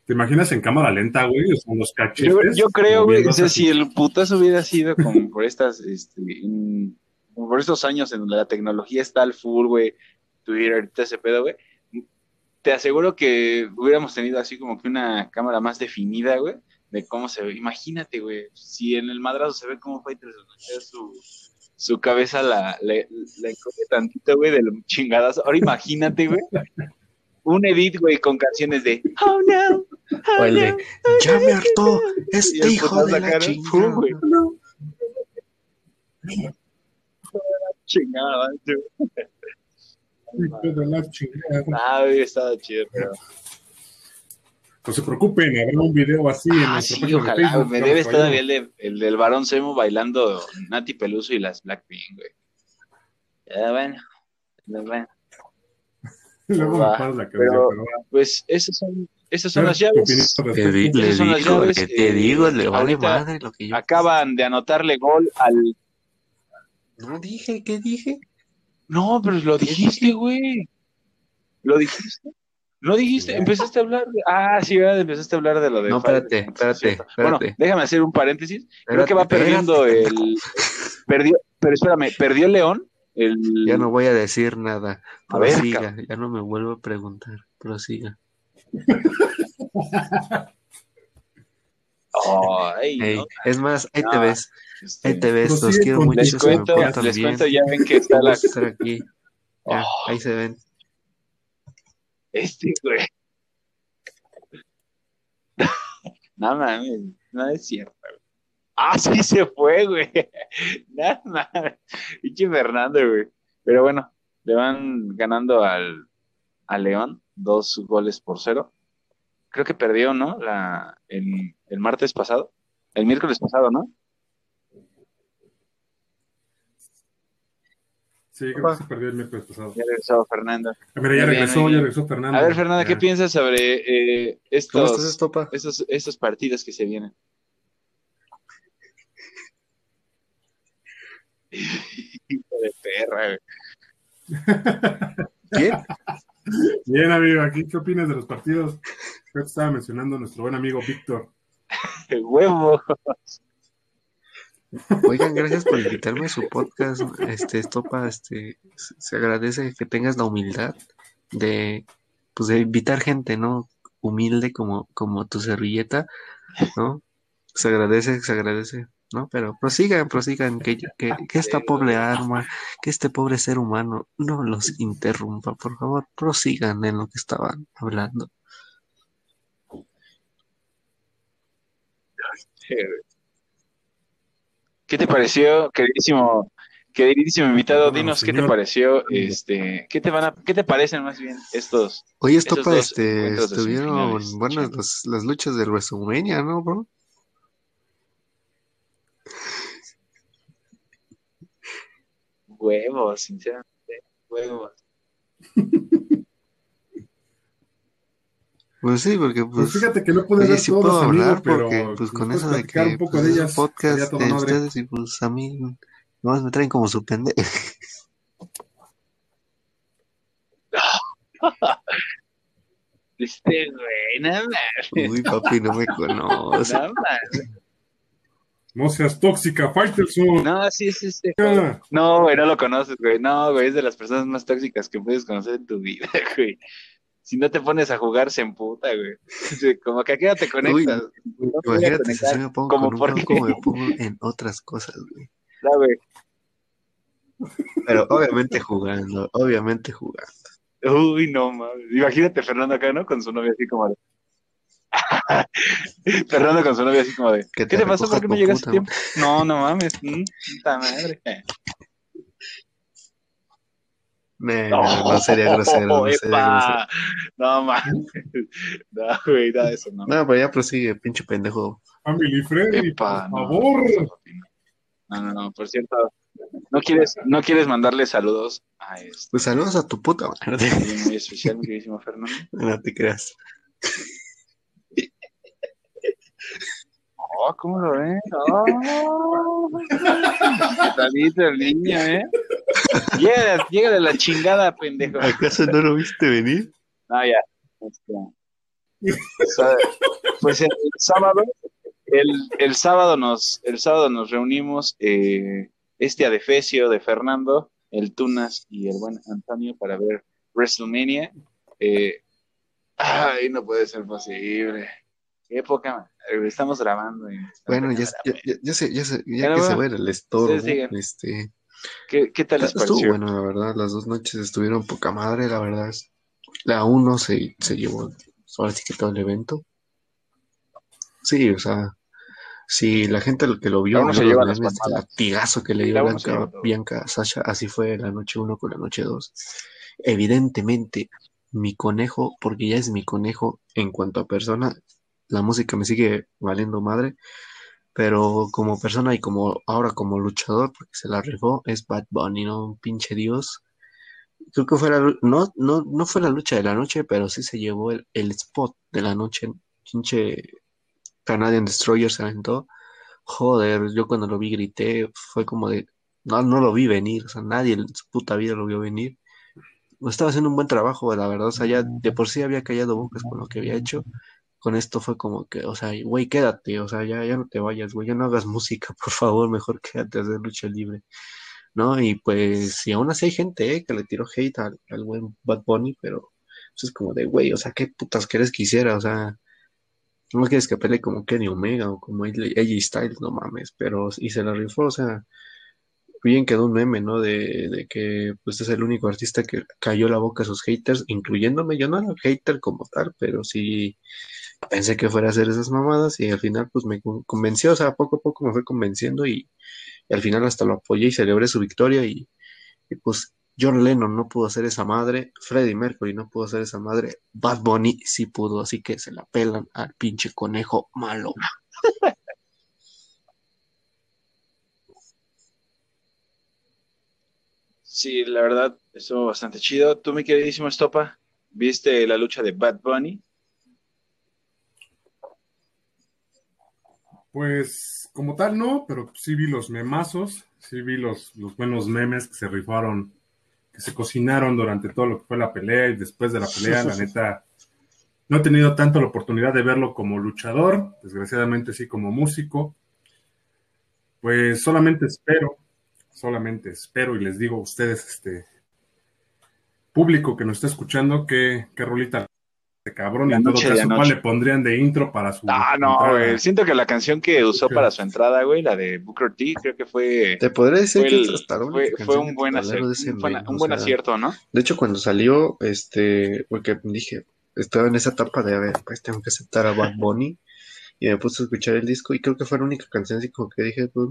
¿Te imaginas en cámara lenta, güey? Son los cachetes. Yo, creo, güey, si el putazo hubiera sido como por estas, este, por estos años en donde la tecnología está al full, güey, Twitter, ese pedo, güey, te aseguro que hubiéramos tenido así como que una cámara más definida, güey, de cómo se ve. Imagínate, güey, si en el madrazo se ve cómo Fighters su, su cabeza la, le, le tantito, güey, del chingadazo. Ahora imagínate, güey, un edit, güey, con canciones de Oh no. O el de Ya me hartó este hijo de la chingada. güey. Chingada, Hijo de la chingada. Ah, estado chido, pero. No se preocupen, habrá un video así en ah, nuestro sí, ojalá, de Facebook. Me debe estar todavía el, el, del varón Semo bailando Nati Peluso y las Blackpink, güey. Ya, bueno. bueno. Luego me paras la cabeza, pero, pero, pues esas son, esas son las llaves. Te, di, le son las llaves. Que te digo, le vale madre lo que yo. Acaban de anotarle gol al. No dije, ¿qué dije? No, pero lo dijiste, güey. ¿Lo dijiste? ¿No dijiste? Empezaste a hablar de... Ah, sí, ¿verdad? Empezaste a hablar de lo de... No, espérate, espérate, espérate. Bueno, déjame hacer un paréntesis. Creo que va perdiendo el... Perdió... Pero espérame, ¿perdió el León? Ya no voy a decir nada. Prosiga, ya no me vuelvo a preguntar. Prosiga. Es más, ahí te ves. Este, ahí te ves, los quiero mucho. Les cuento, les cuento, ya ven que está la. Estar aquí. Ya, oh. ahí se ven. Este, güey. no mames, no es cierto. Ah, sí se fue, güey. Nada más. Pinche Fernando, güey. Pero bueno, le van ganando al, al León dos goles por cero. Creo que perdió, ¿no? La, el, el martes pasado. El miércoles pasado, ¿no? Sí, creo que se perdió el miércoles pasado. Ya regresó Fernando. Ah, mira, ya regresó, ya regresó Fernando. A ver, Fernanda, ¿qué piensas sobre eh, estos, estos, estos partidos que se vienen? Hijo de perra. ¿Quién? Bien, amigo, aquí, ¿qué opinas de los partidos? Creo que estaba mencionando nuestro buen amigo Víctor. Huevos. Oigan, gracias por invitarme a su podcast. Este, Estopa, este, se agradece que tengas la humildad de, pues, de invitar gente, ¿no? Humilde como, como tu servilleta, ¿no? Se agradece, se agradece. ¿No? Pero prosigan, prosigan, que, que, que, esta pobre arma, que este pobre ser humano no los interrumpa, por favor, prosigan en lo que estaban hablando. ¿Qué te pareció, queridísimo, queridísimo invitado? Dinos qué te pareció, este, qué te van a, qué te parecen más bien estos. Oye, esto este, estuvieron buenas las, las luchas de WrestleMania, ¿no, bro? Huevos, sinceramente, huevos. Pues sí, porque pues, pues fíjate que no puedo ver sí todos, puedo hablar porque pues con eso de que un poco pues, de ellas, podcast de ustedes y pues a mí nomás me traen como su pendejo. este güey, nada más. Uy, papi, no me conoce. Nada más. No seas tóxica, Faitelson. No, sí es este. No, güey, no lo conoces, güey. No, güey, es de las personas más tóxicas que puedes conocer en tu vida, güey. Si no te pones a jugar, se emputa, güey. Como que aquí no te conectas. Uy, imagínate si me pongo como con un porque... me pongo en otras cosas, güey. No, güey. Pero obviamente jugando, obviamente jugando. Uy, no mames. Imagínate Fernando acá, ¿no? Con su novia así como. Fernando con su novia así como de, ¿qué te, pasó? ¿Por qué no llegaste a tiempo? No, no mames, puta madre. No, no, sería grosero. No, sería no mames. No, güey, nada de eso, no. No, pero ya prosigue, pinche pendejo. Family Freddy, por favor. No, no, no, por cierto. ¿No quieres, ¿No quieres mandarle saludos a este? Pues saludos a tu puta madre. Muy especial, mi queridísimo Fernando. No te creas. Oh, ¿cómo lo ven? Oh, el niño, ¿eh? Llega, llega de la chingada, pendejo. ¿Acaso no lo viste venir? No, ya. Este, pues el sábado, el, el, sábado nos, el sábado nos reunimos eh, este Adefesio de Fernando, el Tunas y el buen Antonio para ver WrestleMania. Eh, ay, no puede ser posible. Qué época, estamos grabando. bueno, ya, ya, ya, sé, ya, sé, ya que se ve el estorbo, este... ¿Qué, ¿Qué, tal les Estuvo bueno, la verdad, las dos noches estuvieron poca madre, la verdad. La uno se, se llevó, ahora sí que todo el evento. Sí, o sea, si la gente que lo vio, se lleva el latigazo que le dio Bianca, Bianca Sasha, así fue la noche uno con la noche dos. Evidentemente, mi conejo, porque ya es mi conejo en cuanto a persona, la música me sigue valiendo madre, pero como persona y como ahora como luchador, porque se la rifó, es Bad Bunny, ¿no? Un pinche dios. Creo que fue la, no, no, no fue la lucha de la noche, pero sí se llevó el, el spot de la noche. Pinche Canadian Destroyer se aventó. Joder, yo cuando lo vi grité, fue como de, no, no lo vi venir, o sea, nadie en su puta vida lo vio venir. Estaba haciendo un buen trabajo, la verdad, o sea, ya de por sí había callado bocas con lo que había hecho, con esto fue como que, o sea, güey, quédate, o sea, ya, ya no te vayas, güey, ya no hagas música, por favor, mejor quédate a hacer lucha libre, ¿no? Y pues, y aún así hay gente, ¿eh? que le tiró hate al, buen Bad Bunny, pero pues, es como de, güey, o sea, ¿qué putas querés que hiciera? O sea, no quieres que pelee como Kenny Omega o como AJ Styles, no mames, pero, y se la rifó, o sea, bien quedó un meme, ¿no? De, de, que pues es el único artista que cayó la boca a sus haters, incluyéndome. Yo no era hater como tal, pero sí pensé que fuera a hacer esas mamadas y al final pues me convenció, o sea, poco a poco me fue convenciendo y, al final hasta lo apoyé y celebré su victoria y, pues John Lennon no pudo hacer esa madre, Freddie Mercury no pudo hacer esa madre, Bad Bunny sí pudo, así que se la pelan al pinche conejo malo. Sí, la verdad, estuvo bastante chido. ¿Tú, mi queridísimo Estopa, viste la lucha de Bad Bunny? Pues como tal no, pero sí vi los memazos, sí vi los, los buenos memes que se rifaron, que se cocinaron durante todo lo que fue la pelea y después de la pelea, la neta, no he tenido tanto la oportunidad de verlo como luchador, desgraciadamente sí como músico. Pues solamente espero, solamente espero y les digo a ustedes, este público que nos está escuchando, que, qué rolita cabrón, y en todo caso, ¿cuál le pondrían de intro para su. Ah, no, güey. Siento que la canción que usó para su entrada, güey, la de Booker T, creo que fue. Te podría decir fue que fue, un buen, acierto, un, buen acierto, ¿no? De hecho, cuando salió, este, porque dije, estaba en esa etapa de, a ver, pues tengo que aceptar a Bad Bunny. Y me puse a escuchar el disco y creo que fue la única canción así como que dije, pues,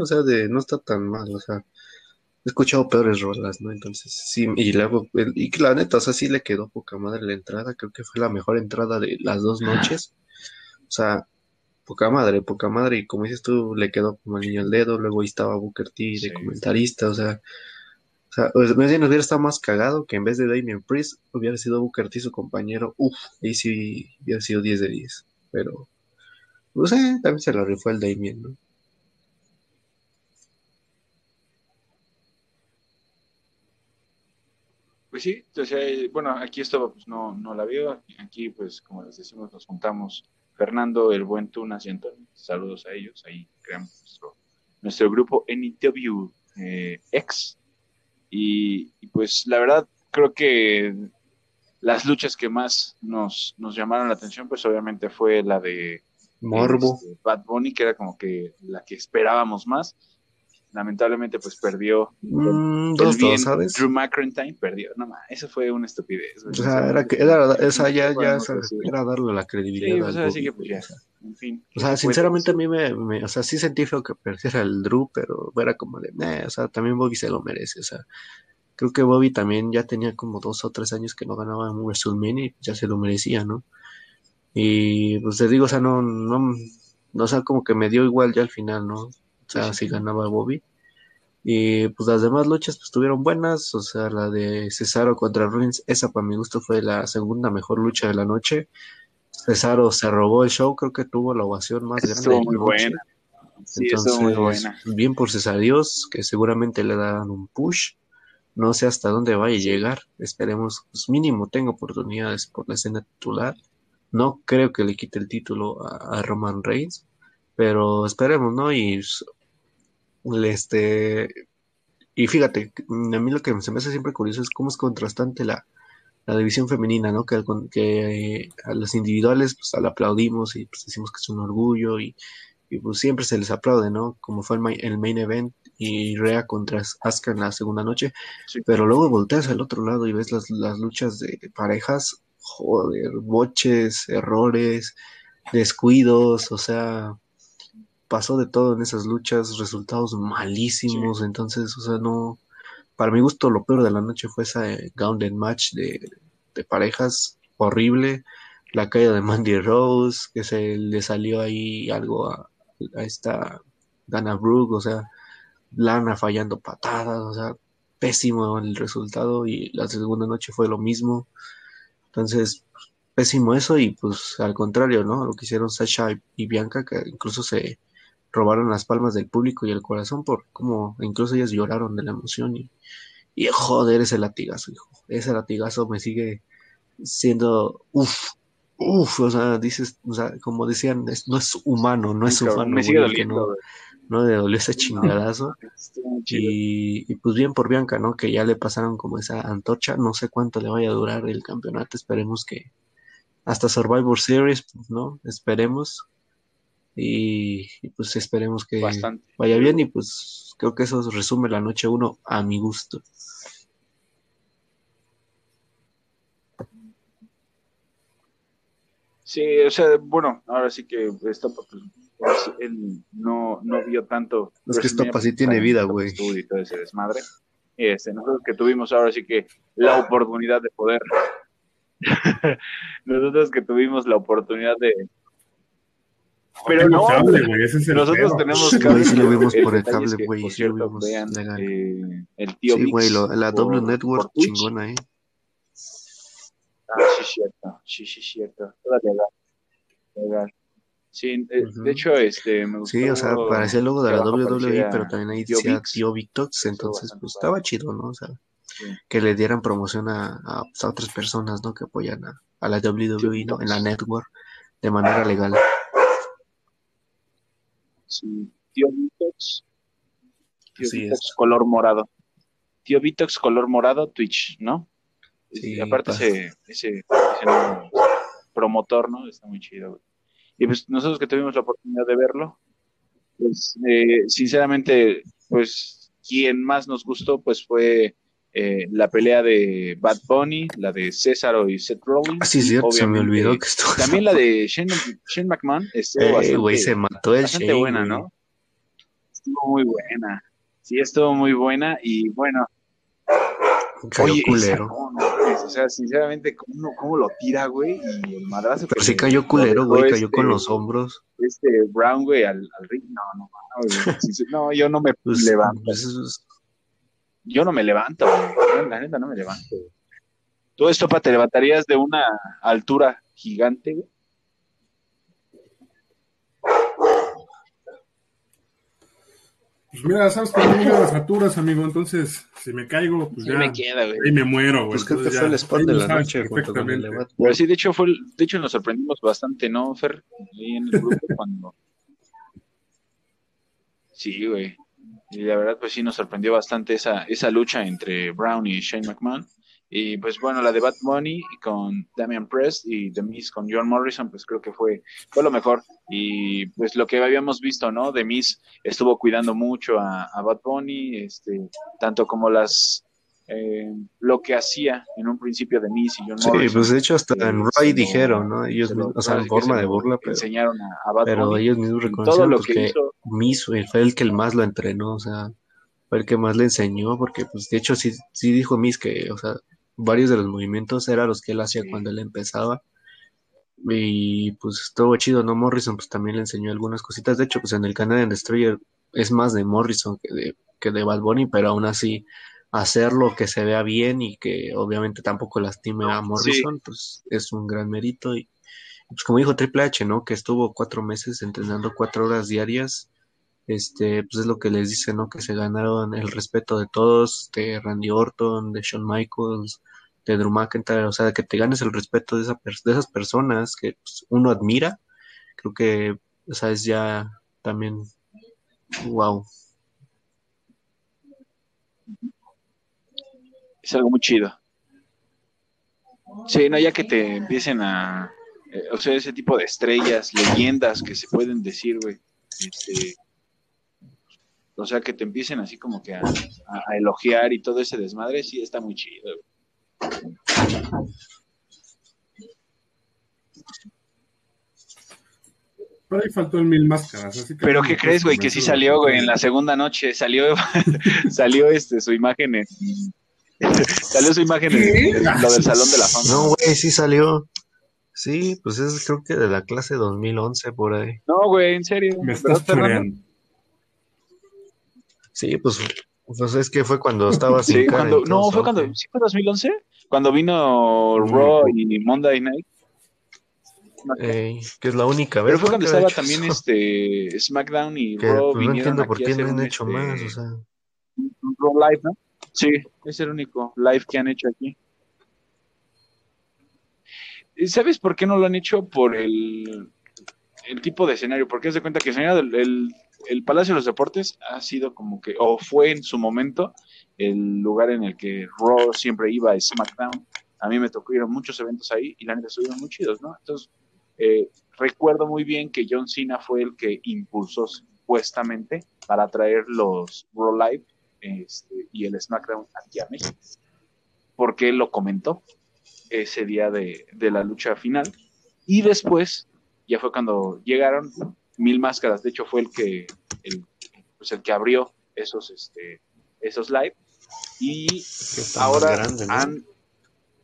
o sea, de no está tan mal, o sea, he escuchado peores rolas, ¿no? Entonces, sí, y luego, y la neta, o sea, sí le quedó poca madre la entrada, creo que fue la mejor entrada de las dos noches, o sea, poca madre, poca madre, y como dices tú, le quedó como el niño al dedo, luego ahí estaba Booker T de comentarista, o sea, o sea, pues, me hubiera estado más cagado que en vez de Damien Priest hubiera sido Booker T su compañero, uff, ahí sí hubiera sido 10 de 10, pero, no sé, también se lo rifó el Damien, ¿no? Pues sí, entonces, bueno, aquí esto pues, no, no la vio. Aquí, pues, como les decimos, nos juntamos Fernando, el buen Tunas y Antonio. Saludos a ellos. Ahí creamos nuestro, nuestro grupo en eh, X. Y, pues, la verdad, creo que las luchas que más nos, nos llamaron la atención, pues, obviamente fue la de Morbo. Este, Bad Bunny, que era como que la que esperábamos más lamentablemente pues perdió mm, dos, bien, ¿sabes? Drew McIntyre perdió, no más, eso fue una estupidez. O sea, era que era, esa ya, ya era darle la credibilidad. Sí, o sea, así que pues ya, en fin. O sea, sinceramente a mí me, me, o sea, sí sentí feo que perdiera el Drew, pero era como de, o sea, también Bobby se lo merece, o sea, creo que Bobby también ya tenía como dos o tres años que no ganaba en WrestleMania y ya se lo merecía, ¿no? Y pues te digo, o sea, no, no, no, o sea, como que me dio igual ya al final, ¿no? O sea, si ganaba Bobby. Y pues las demás luchas pues estuvieron buenas, o sea, la de Cesaro contra Rollins, esa para mi gusto fue la segunda mejor lucha de la noche. Cesaro se robó el show, creo que tuvo la ovación más grande. Estuvo muy buena. Sí, Entonces, muy buena. bien por Cesar Dios, que seguramente le dan un push. No sé hasta dónde vaya a llegar. Esperemos, pues mínimo tenga oportunidades por la escena titular. No creo que le quite el título a, a Roman Reigns, pero esperemos, ¿no? Y este, y fíjate, a mí lo que se me hace siempre curioso es cómo es contrastante la, la división femenina, ¿no? Que, que a los individuales pues al aplaudimos y pues decimos que es un orgullo y, y pues siempre se les aplaude, ¿no? Como fue el, main, el main event y Rea contra Asuka en la segunda noche, pero luego volteas al otro lado y ves las, las luchas de parejas, joder, boches, errores, descuidos, o sea, pasó de todo en esas luchas, resultados malísimos, entonces, o sea, no, para mi gusto lo peor de la noche fue esa eh, Gauntlet Match de, de, parejas horrible, la caída de Mandy Rose, que se le salió ahí algo a, a esta Dana Brooke, o sea, Lana fallando patadas, o sea, pésimo el resultado y la segunda noche fue lo mismo, entonces pésimo eso y pues al contrario, ¿no? Lo que hicieron Sasha y Bianca, que incluso se robaron las palmas del público y el corazón por como incluso ellas lloraron de la emoción y, y joder ese latigazo, hijo. Ese latigazo me sigue siendo uff, uff, o sea, dices, o sea, como decían, no es humano, no es humano. Me sigue doliendo, no, le dolió ese chingadazo. y, y, pues bien por Bianca, ¿no? Que ya le pasaron como esa antorcha, no sé cuánto le vaya a durar el campeonato, esperemos que hasta Survivor Series, ¿no? Esperemos y, pues esperemos que vaya bien y pues creo que eso resume la noche uno a mi gusto. Sí, o sea, bueno, ahora sí que esto pues, pues, él no, no vio tanto. Es que esto sí tiene vida, güey. Y todo ese desmadre. Este, nosotros que tuvimos ahora sí que la oportunidad de poder. nosotros que tuvimos la oportunidad de, pero no, cable, nosotros tenemos cable. Sí, lo vimos por el cable, güey. Sí, lo vimos legal. Eh, el tío sí, güey, la W Network chingona, eh. Ah, sí, cierto. Sí, sí, cierto. Toda legal. Legal. Sí, de, uh -huh. de, hecho, este, me gustó. Sí, o sea, parecía el logo de la WWE, pero también ahí decía Tío Victox, entonces, pues estaba chido, ¿no? O sea, sí. que le dieran promoción a, a, pues, a, otras personas, ¿no? Que apoyan a, a la WWE, ¿no? En la network, de manera legal. Sí, tío Vitox. Tío sí, Vitox color morado. Tío Vitox color morado, Twitch, ¿no? Sí, aparte ese, ese, ese, promotor, ¿no? Está muy chido, güey. Y pues nosotros que tuvimos la oportunidad de verlo, pues eh, sinceramente, pues quien más nos gustó, pues fue eh, la pelea de Bad Bunny, la de Césaro y Seth Rollins. Ah, sí, cierto, se me olvidó que esto. También la de Shane, Shane McMahon estuvo eh, bastante, güey, se mató el bastante Shane, buena, ¿no? Estuvo muy buena. Sí, estuvo muy buena y bueno. Oye, culero. Esa, no, no, o sea, sinceramente, ¿cómo, cómo lo tira, güey? Y el madrazo. Pero sí cayó culero, güey, cayó este, con los hombros. Este Brown, güey, al, al ring. No, no, no, no, yo no me pues, levanto. Pues, es, yo no me levanto, güey. la neta no me levanto. Güey. ¿Tú esto, pa, te levantarías de una altura gigante, güey? Pues mira, sabes que me las alturas, amigo, entonces si me caigo, pues sí ya me queda, güey. ahí me muero, güey. Pues creo que fue el spot de la noche perfectamente. Pero sí, de hecho, fue, de hecho nos sorprendimos bastante, ¿no, Fer? Ahí en el grupo cuando... Sí, güey. Y la verdad, pues sí nos sorprendió bastante esa, esa lucha entre Brown y Shane McMahon. Y pues bueno, la de Bad Bunny con Damian Prest y The Miz con John Morrison, pues creo que fue, fue lo mejor. Y pues lo que habíamos visto, ¿no? The Miz estuvo cuidando mucho a, a Bad Bunny, este, tanto como las eh, lo que hacía en un principio de Miz y John sí, Morrison. pues de hecho hasta en Roy dijeron, ¿no? Ellos, mismos, o sea, en forma de burla, pero, enseñaron a, a Bad pero Bunny ellos mismos todo reconocieron lo pues, que que hizo. Miz fue el que más lo entrenó, o sea, fue el que más le enseñó, porque pues de hecho sí, sí dijo Miss que, o sea, varios de los movimientos eran los que él hacía cuando él empezaba. Y pues estuvo chido, ¿no? Morrison pues también le enseñó algunas cositas. De hecho, pues en el Canadian Destroyer es más de Morrison que de, que de Bad Bunny, pero aún así hacerlo que se vea bien y que obviamente tampoco lastime a Morrison, pues es un gran mérito. Y pues como dijo Triple H, ¿no? Que estuvo cuatro meses entrenando cuatro horas diarias. Este, pues es lo que les dice, ¿no? Que se ganaron el respeto de todos, de Randy Orton, de Shawn Michaels, de Drew McIntyre, o sea, que te ganes el respeto de, esa, de esas personas que pues, uno admira, creo que, o sea, es ya también, wow. Es algo muy chido. Sí, no, ya que te empiecen a, eh, o sea, ese tipo de estrellas, leyendas que se pueden decir, güey, este, o sea, que te empiecen así como que a, a, elogiar y todo ese desmadre, sí está muy chido, güey. Pero ahí faltó el mil máscaras. Así que Pero ¿qué crees, güey? Que sí salió, güey, en la segunda noche. Salió, salió este, su imagen en. salió su imagen en, en, lo del Salón de la Fama. No, güey, sí salió. Sí, pues es creo que de la clase 2011 por ahí. No, güey, en serio. Me estás. Sí, pues, pues es que fue cuando estaba sin sí, cara, cuando, No, fue cuando. ¿Sí fue 2011? Cuando vino Raw y Monday Night. Eh, que es la única vez. Pero fue cuando estaba también eso. este SmackDown y Que Raw pues, no entiendo por qué no han hecho este, más, o sea. Raw Live, ¿no? Sí, es el único live que han hecho aquí. ¿Y ¿Sabes por qué no lo han hecho? Por el, el tipo de escenario. Porque de cuenta que el escenario del el, el Palacio de los Deportes ha sido como que, o fue en su momento, el lugar en el que Raw siempre iba a SmackDown. A mí me tocó ir muchos eventos ahí y la neta estuvieron muy chidos, ¿no? Entonces, eh, recuerdo muy bien que John Cena fue el que impulsó supuestamente para traer los Raw Live este, y el SmackDown aquí a México. Porque él lo comentó ese día de la lucha final. Y después, ya fue cuando llegaron Mil Máscaras, de hecho fue el que, el, pues el que abrió esos, este, esos live. Y ahora más grande, ¿no? han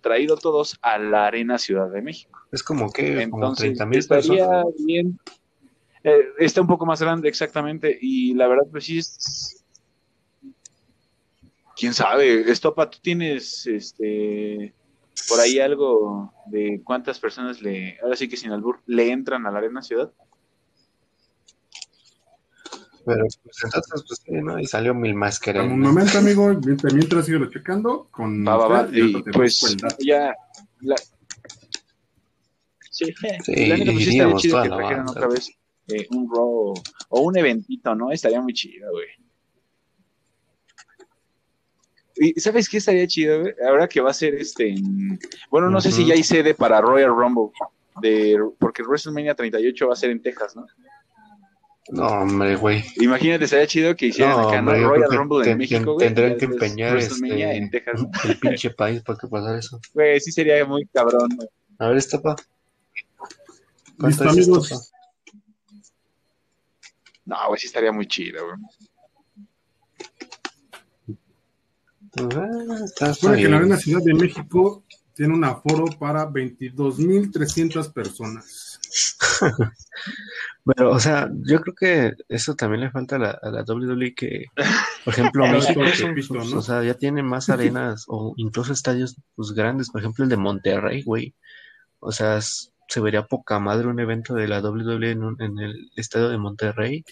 traído todos a la Arena Ciudad de México. Es como que como Entonces, 30 mil estaría personas. bien. Eh, está un poco más grande, exactamente. Y la verdad, pues sí es. Quién sabe. Estopa, tú tienes este. Por ahí algo de cuántas personas le. Ahora sí que sin albur, le entran a la Arena Ciudad. Pero pues entonces, pues sí, ¿no? Y salió mil máscaras. Un momento, amigo, mientras, mientras sigo checando con Va, va, y pues ya. La... Sí, Sí, la neta, pues sí estaría chido que la trajeran otra vez eh, un Raw o un eventito, ¿no? Estaría muy chido, güey. Y ¿sabes qué estaría chido, güey? Ahora que va a ser este en... Bueno, no sé si ya hay sede para Royal Rumble, de... porque WrestleMania 38 va a ser en Texas, ¿no? No, hombre, güey. Imagínate, estaría chido que hicieran No, acá, Royal Rumble en ten- México, güey. tendrían que empeñar este, en el pinche país para que pasara eso. Güey, sí sería muy cabrón, güey. A ver, Estopa. ¿Cuánto Listo, es amigos. No, güey, sí estaría muy chido, güey. Ah, está, que la. Arena Ciudad de México tiene un aforo para 22.300 personas. Pero, o sea, yo creo que eso también le falta a la, a la WWE que, por ejemplo, México, o sea, ya tiene más arenas o incluso estadios pues, grandes, por ejemplo, el de Monterrey, güey. O sea, se vería poca madre un evento de la WWE en, un- en el estadio de Monterrey,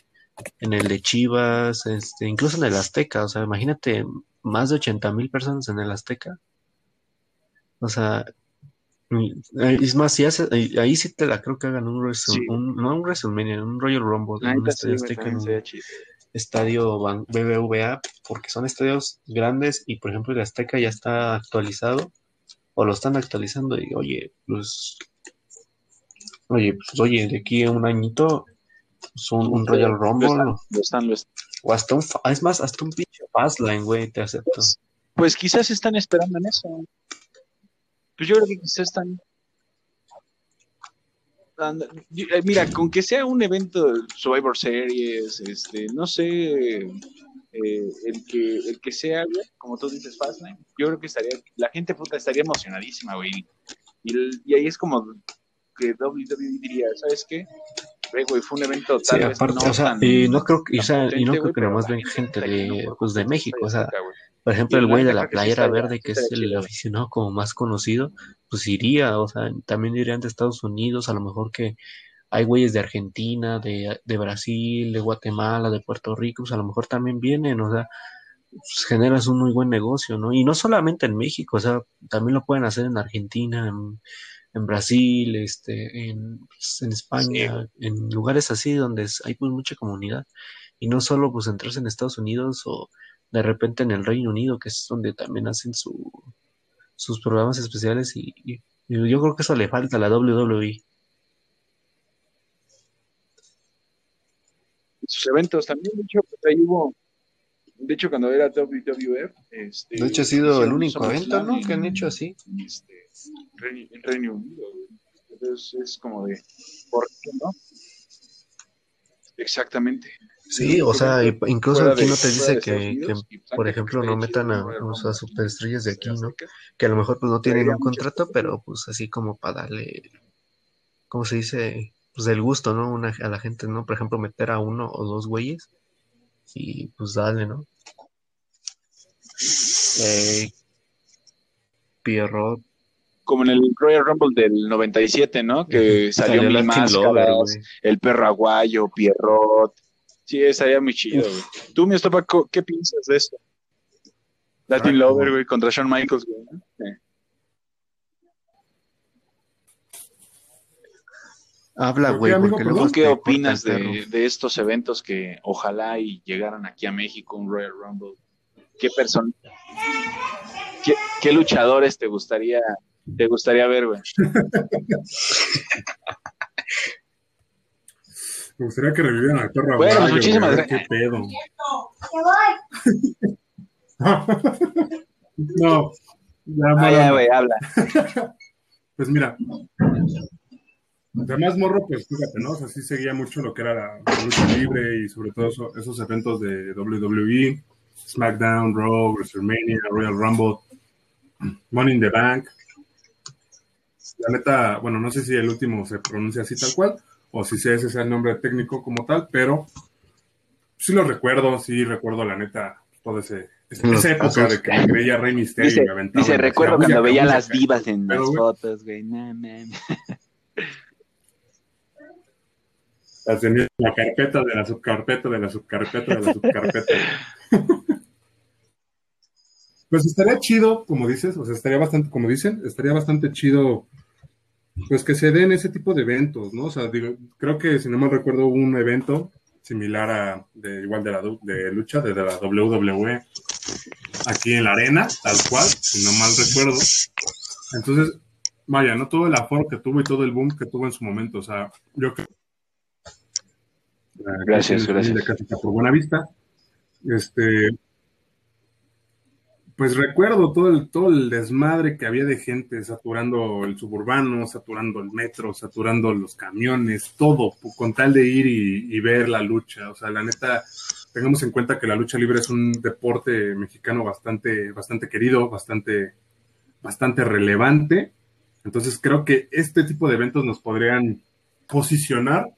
en el de Chivas, este, incluso en el Azteca. O sea, imagínate más de 80 mil personas en el Azteca. O sea, es más, si hace- ahí ahí sí te la creo que hagan un, Wrestle- Sí. un- no un WrestleMania, un Royal Rumble, un sí, estadio Azteca, un estadio Ban- BBVA, porque son estadios grandes y, por ejemplo, el Azteca ya está actualizado o lo están actualizando y, oye, pues, oye, pues, oye, de aquí a un añito, pues, un, un Royal Lo Rumble están, lo están, lo están. o hasta un, es más, hasta un pinche Fastlane, güey, te acepto. Pues, pues quizás están esperando en eso. Pues yo creo que quizás están. eh, Mira, con que sea un evento de Survivor Series, este, no sé, eh, el, que, el que sea, como tú dices, Fastlane, yo creo que estaría, la gente puta estaría emocionadísima, güey. Y, ahí es como que WWE diría, ¿sabes qué? Güey, fue un evento tal vez no o sea, y no creo que, o sea, y no creo que más ven gente de, pues, de México, o sea, por ejemplo, el güey de la playera verde, que es el aficionado como más conocido, pues iría, o sea, también irían de Estados Unidos, a lo mejor que hay güeyes de Argentina, de, de Brasil, de Guatemala, de Puerto Rico, pues a lo mejor también vienen, o sea, pues generas un muy buen negocio, ¿no? Y no solamente en México, o sea, también lo pueden hacer en Argentina, en, en Brasil, este, en, pues, en España, en lugares así donde hay pues mucha comunidad. Y no solo pues entras en Estados Unidos o de repente en el Reino Unido, que es donde también hacen su, sus programas especiales y, y yo creo que eso le falta a la WWE. sus eventos también, de hecho, pues ahí hubo, de hecho, cuando era WWF, este, de hecho ha sido el único evento, ¿no? que han hecho así. Este, en Reino Unido, entonces es como de, ¿por qué no? Exactamente. Sí, o sea, incluso aquí no te dice que, por ejemplo, no metan a, a superestrellas de aquí, ¿no? Que a lo mejor pues no tienen un contrato, pero pues así como para darle, ¿cómo se dice? pues del gusto, ¿no? Una, a la gente, ¿no? Por ejemplo, meter a uno o dos güeyes y pues dale, ¿no? Eh, Pierrot. Como en el Royal Rumble del 97, ¿no? Que salió, mi Máscaras, el perro aguayo, Pierrot. Sí, estaría muy chido, güey. Tú, mi estopaco, ¿qué piensas de esto? Latin Lover, güey, contra Shawn Michaels, güey. ¿no? Habla, güey, porque ¿Qué opinas de, estos eventos que ojalá y llegaran aquí a México, un Royal Rumble? ¿Qué persona, qué, luchadores te gustaría, te gustaría ver, güey? Me gustaría que revivieran al perro Bueno, muchísimas gracias. ¿Qué pedo? no. Ya, güey, habla. pues mira, Además, Morro, pues fíjate, ¿no? O sea, sí seguía mucho lo que era la, lucha libre y sobre todo esos eventos de WWE, SmackDown, Raw, WrestleMania, Royal Rumble, Money in the Bank. La neta, bueno, no sé si el último se pronuncia así tal cual, o si ese es el nombre técnico como tal, pero sí lo recuerdo, sí recuerdo la neta todo ese, esa época de que me creía Rey Misterio dice, y me aventaba. Dice, recuerdo cuando veía las divas en las fotos, güey. la carpeta de la subcarpeta de la subcarpeta de la subcarpeta. pues estaría chido, como dices, o sea, estaría bastante, como dicen, estaría bastante chido, pues que se den ese tipo de eventos, ¿no? O sea, digo, creo que si no mal recuerdo hubo un evento similar a, de, igual de la de lucha, de, la WWE, aquí en la arena, tal cual, si no mal recuerdo. Entonces, vaya, no todo el aforo que tuvo y todo el boom que tuvo en su momento, o sea, yo creo Gracias, gracias. por buena vista. Este, pues recuerdo todo el, todo el desmadre que había de gente saturando el suburbano, saturando el metro, saturando los camiones, todo, con tal de ir y, ver la lucha. O sea, la neta, tengamos en cuenta que la lucha libre es un deporte mexicano bastante, bastante querido, bastante, bastante relevante. Entonces creo que este tipo de eventos nos podrían posicionar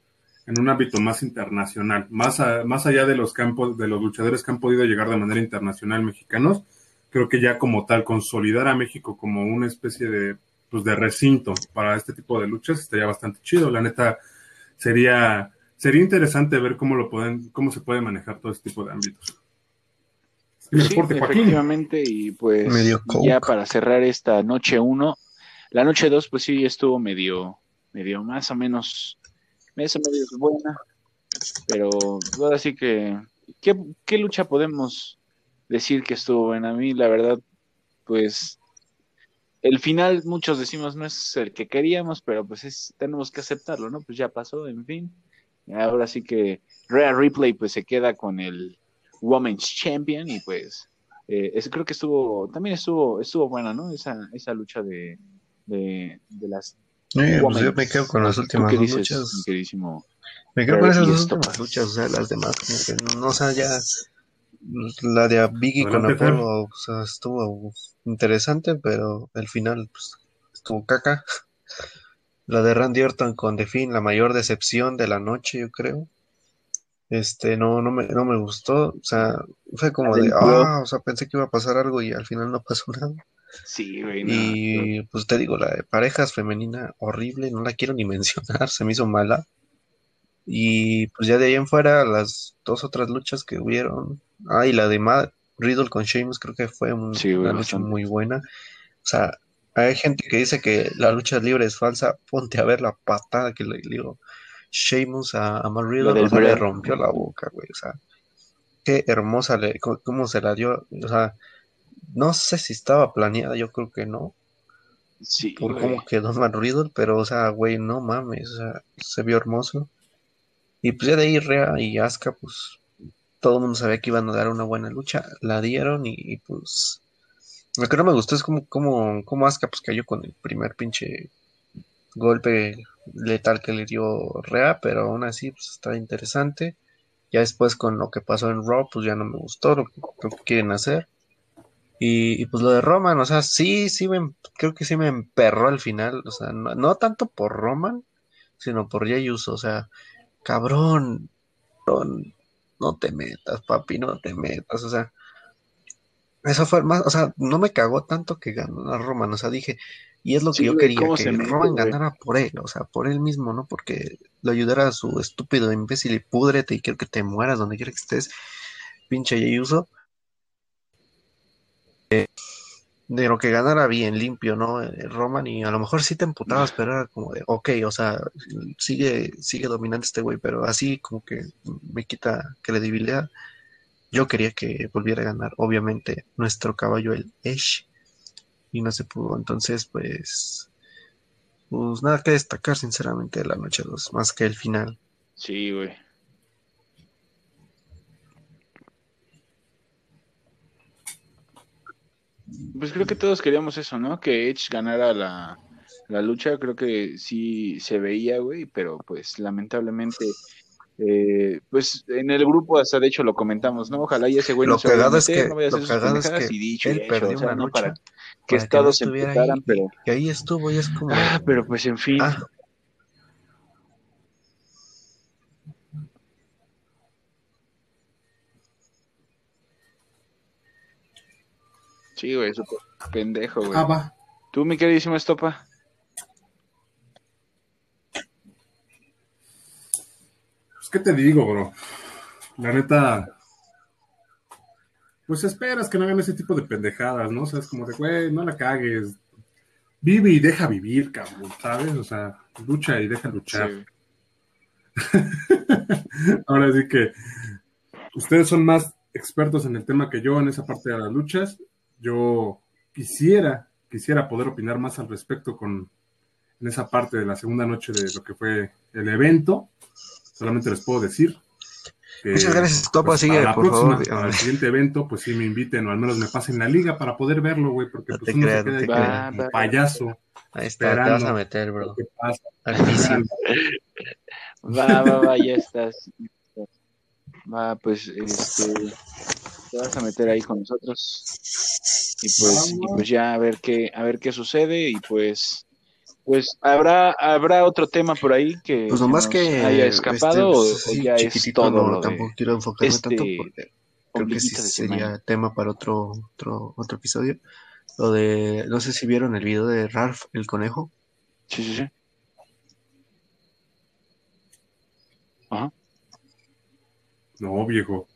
en un ámbito más internacional, más, más allá de los campos, de los luchadores que han podido llegar de manera internacional mexicanos, creo que ya como tal, consolidar a México como una especie de, pues de recinto para este tipo de luchas estaría bastante chido. La neta, sería, sería interesante ver cómo lo pueden, cómo se puede manejar todo este tipo de ámbitos. Sí, efectivamente, y pues ya para cerrar esta noche uno, la noche dos, pues sí estuvo medio, medio más o menos esa medio es buena, pero ahora sí que, ¿qué, lucha podemos decir que estuvo buena? A mí, la verdad, pues el final muchos decimos no es el que queríamos, pero pues es, tenemos que aceptarlo, ¿no? Pues ya pasó, en fin. Ahora sí que Rhea Ripley pues se queda con el Women's Champion y pues eh, creo que estuvo, también estuvo, estuvo buena, ¿no? Esa, esa lucha de, de, de las pues yo me quedo con las últimas luchas. Me quedo con esas dos últimas luchas, o sea, las demás, como que no, o sea, ya La de Biggie con Apolo, o sea, estuvo interesante, pero al final pues, estuvo caca. La de Randy Orton con The Finn, la mayor decepción de la noche, yo creo. Este, no, no me, no me gustó. O sea, fue como de, ah, o sea, pensé que iba a pasar algo y al final no pasó nada. Sí, güey. y pues te digo, la de parejas femenina horrible, no la quiero ni mencionar, se me hizo mala. Y pues ya de ahí en fuera, las dos otras luchas que hubieron. Ah, y la de Matt Riddle con Sheamus creo que fue una lucha muy buena. O sea, hay gente que dice que la lucha libre es falsa. Ponte a ver la patada que le digo. Sheamus a, a Matt Riddle le rompió la boca, güey. O sea, qué hermosa le, cómo se la dio. O sea, no sé si estaba planeada, yo creo que no. Sí. Por cómo quedó Matt Riddle, pero, o sea, güey, no mames. O sea, se vio hermoso. Y pues ya de ahí Rea y Asuka, pues todo el mundo sabía que iban a dar una buena lucha, la dieron y, pues lo que no me gustó es como, como, como Asuka pues cayó con el primer pinche golpe letal que le dio Rea, pero aún así pues está interesante. Ya después con lo que pasó en Raw, pues ya no me gustó lo que, quieren hacer. Y, pues lo de Roman, o sea, sí, sí, me, creo que sí me emperró al final, o sea, no, tanto por Roman, sino por Jay Uso, o sea, cabrón, no te metas, papi, no te metas, o sea, eso fue más, o sea, no me cagó tanto que ganó a Roman, o sea, dije, y es lo que yo quería, que Roman ganara por él, o sea, por él mismo, ¿no? Porque lo ayudara a su estúpido imbécil y púdrete y quiero que te mueras donde quiera que estés, pinche Yeyuso. Eh, de lo que ganara bien, limpio, ¿no? Eh, Roman, y a lo mejor sí te emputabas, pero era como de, ok, o sea, sigue, sigue dominante este güey, pero así como que me quita credibilidad. Yo quería que volviera a ganar, obviamente, nuestro caballo, el Esh, y no se pudo. Entonces, pues, pues nada que destacar, sinceramente, de la noche 2, más que el final. Sí, güey. Pues creo que todos queríamos eso, ¿no? Que Edge ganara la, lucha, creo que sí se veía, güey, pero pues lamentablemente, eh, pues en el grupo hasta de hecho lo comentamos, ¿no? Ojalá y ese güey no se vaya a meter, no vaya a hacer sus es que y dicho él perdió una ¿no? Para que todos se emputaran, pero... Que ahí estuvo y es como... Ah, pero pues en fin... Ah. Sí, güey, súper pendejo, güey. Ah, va. ¿Tú, mi queridísimo Estopa? Pues, ¿qué te digo, bro? La neta, pues esperas que no hagan ese tipo de pendejadas, ¿no? O sea, es como de, güey, no la cagues. Vive y deja vivir, cabrón, ¿sabes? O sea, lucha y deja luchar. Ahora sí que ustedes son más expertos en el tema que yo en esa parte de las luchas yo quisiera, quisiera poder opinar más al respecto con en esa parte de la segunda noche de lo que fue el evento. Solamente les puedo decir. Muchas gracias, Topa. Pues, sigue, por próxima, favor. Para el siguiente evento, pues sí me inviten o al menos me pasen la liga para poder verlo, güey, porque pues uno se queda ahí payaso. Ahí está, te vas a meter, bro. va, va, va, ya estás. Va, pues, este te vas a meter ahí con nosotros. Y pues, y pues ya a ver qué a ver qué sucede. Y pues pues habrá habrá otro tema por ahí que, pues nomás que, haya escapado o, ya es todo no, tampoco quiero enfocarme este tanto porque creo que sí sería tema para otro otro otro episodio. Lo de no sé si vieron el video de Ralph el conejo. Sí sí sí. Ajá no viejo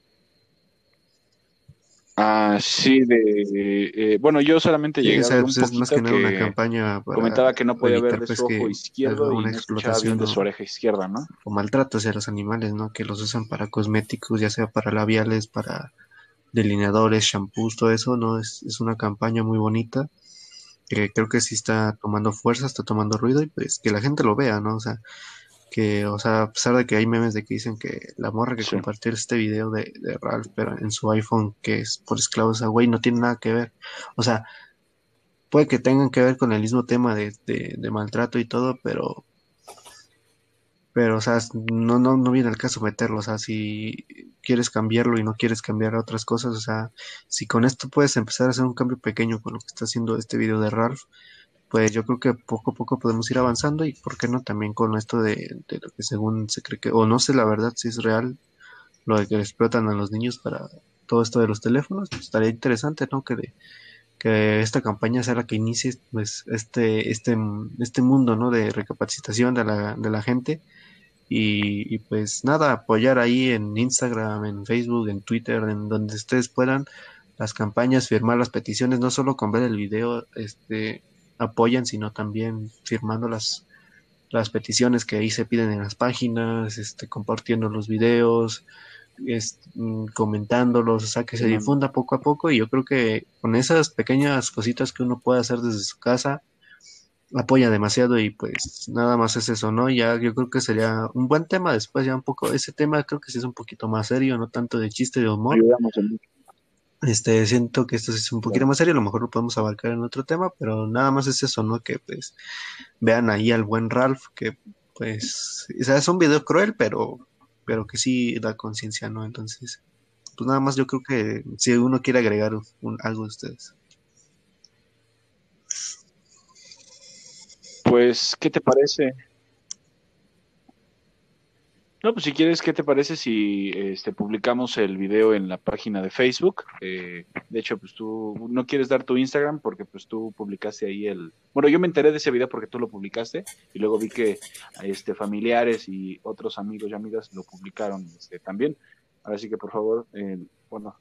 Ah, sí, de, eh, bueno, yo solamente llegué a ver un pues más que, nada una campaña comentaba que no podía ver de pues, su ojo izquierdo y no escuchaba bien de su oreja izquierda, ¿no? O maltrato hacia los animales, ¿no? Que los usan para cosméticos, ya sea para labiales, para delineadores, shampoos, todo eso, ¿no? Es, es una campaña muy bonita que creo que sí está tomando fuerza, está tomando ruido y pues que la gente lo vea, ¿no? O sea, que, o sea, a pesar de que hay memes de que dicen que la morra que compartió este video de, Ralph, pero en su iPhone, que es por esclavos, güey, no tiene nada que ver. O sea, puede que tengan que ver con el mismo tema de, maltrato y todo, pero pero, o sea, no, no, no viene al caso meterlo, o sea, si quieres cambiarlo y no quieres cambiar otras cosas, o sea, si con esto puedes empezar a hacer un cambio pequeño con lo que está haciendo este video de Ralph, pues yo creo que poco a poco podemos ir avanzando y por qué no también con esto de, de lo que según se cree que, o no sé la verdad si es real, lo de que explotan a los niños para todo esto de los teléfonos, pues estaría interesante, ¿no? Que, que esta campaña sea la que inicie pues este, este, este mundo, ¿no? De recapacitación de la, de la gente y, pues nada, apoyar ahí en Instagram, en Facebook, en Twitter, en donde ustedes puedan las campañas, firmar las peticiones, no solo con ver el video, este, apoyan, sino también firmando las, las peticiones que ahí se piden en las páginas, este, compartiendo los videos, este, comentándolos, o sea, que se difunda poco a poco y yo creo que con esas pequeñas cositas que uno puede hacer desde su casa, apoya demasiado y pues nada más es eso, ¿no? Ya yo creo que sería un buen tema después, ya un poco, ese tema creo que sí es un poquito más serio, no tanto de chiste de humor. Este, siento que esto es un poquito más serio, a lo mejor lo podemos abarcar en otro tema, pero nada más es eso, ¿no? Que pues vean ahí al buen Ralph, que pues, o sea, es un video cruel, pero, pero que sí da conciencia, ¿no? Entonces, pues nada más yo creo que si uno quiere agregar algo de ustedes. Pues, ¿qué te parece? No, pues si quieres, ¿qué te parece si este, publicamos el video en la página de Facebook? Eh, de hecho, pues tú no quieres dar tu Instagram porque pues tú publicaste ahí el... Bueno, yo me enteré de ese video porque tú lo publicaste y luego vi que este, familiares y otros amigos y amigas lo publicaron este, también. Ahora sí que por favor, eh, bueno,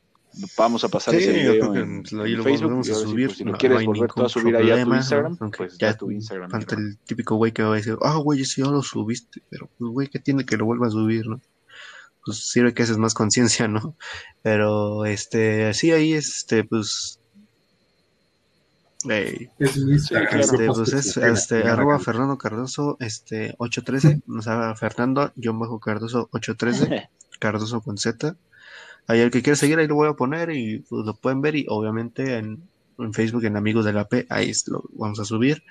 vamos a pasar ese video en, Facebook. a subir, pues, si lo quieres volver a subir ahí a tu Instagram, pues ya tu Instagram. Falta el típico güey que va a decir, ah, güey, si ya lo subiste, pero pues, güey, que tiene que lo vuelva a subir, no? Pues sirve que haces más conciencia, ¿no? Pero, este, sí, ahí, este, pues... Hey, es este, pues es, este, arroba Fernando Cardoso, este, 813, o sea, Fernando, yo bajo Cardoso 813, Cardoso con Z, Ahí el que quiera seguir, ahí lo voy a poner y pues, lo pueden ver. Y obviamente en, Facebook, en Amigos de la P, ahí lo vamos a subir.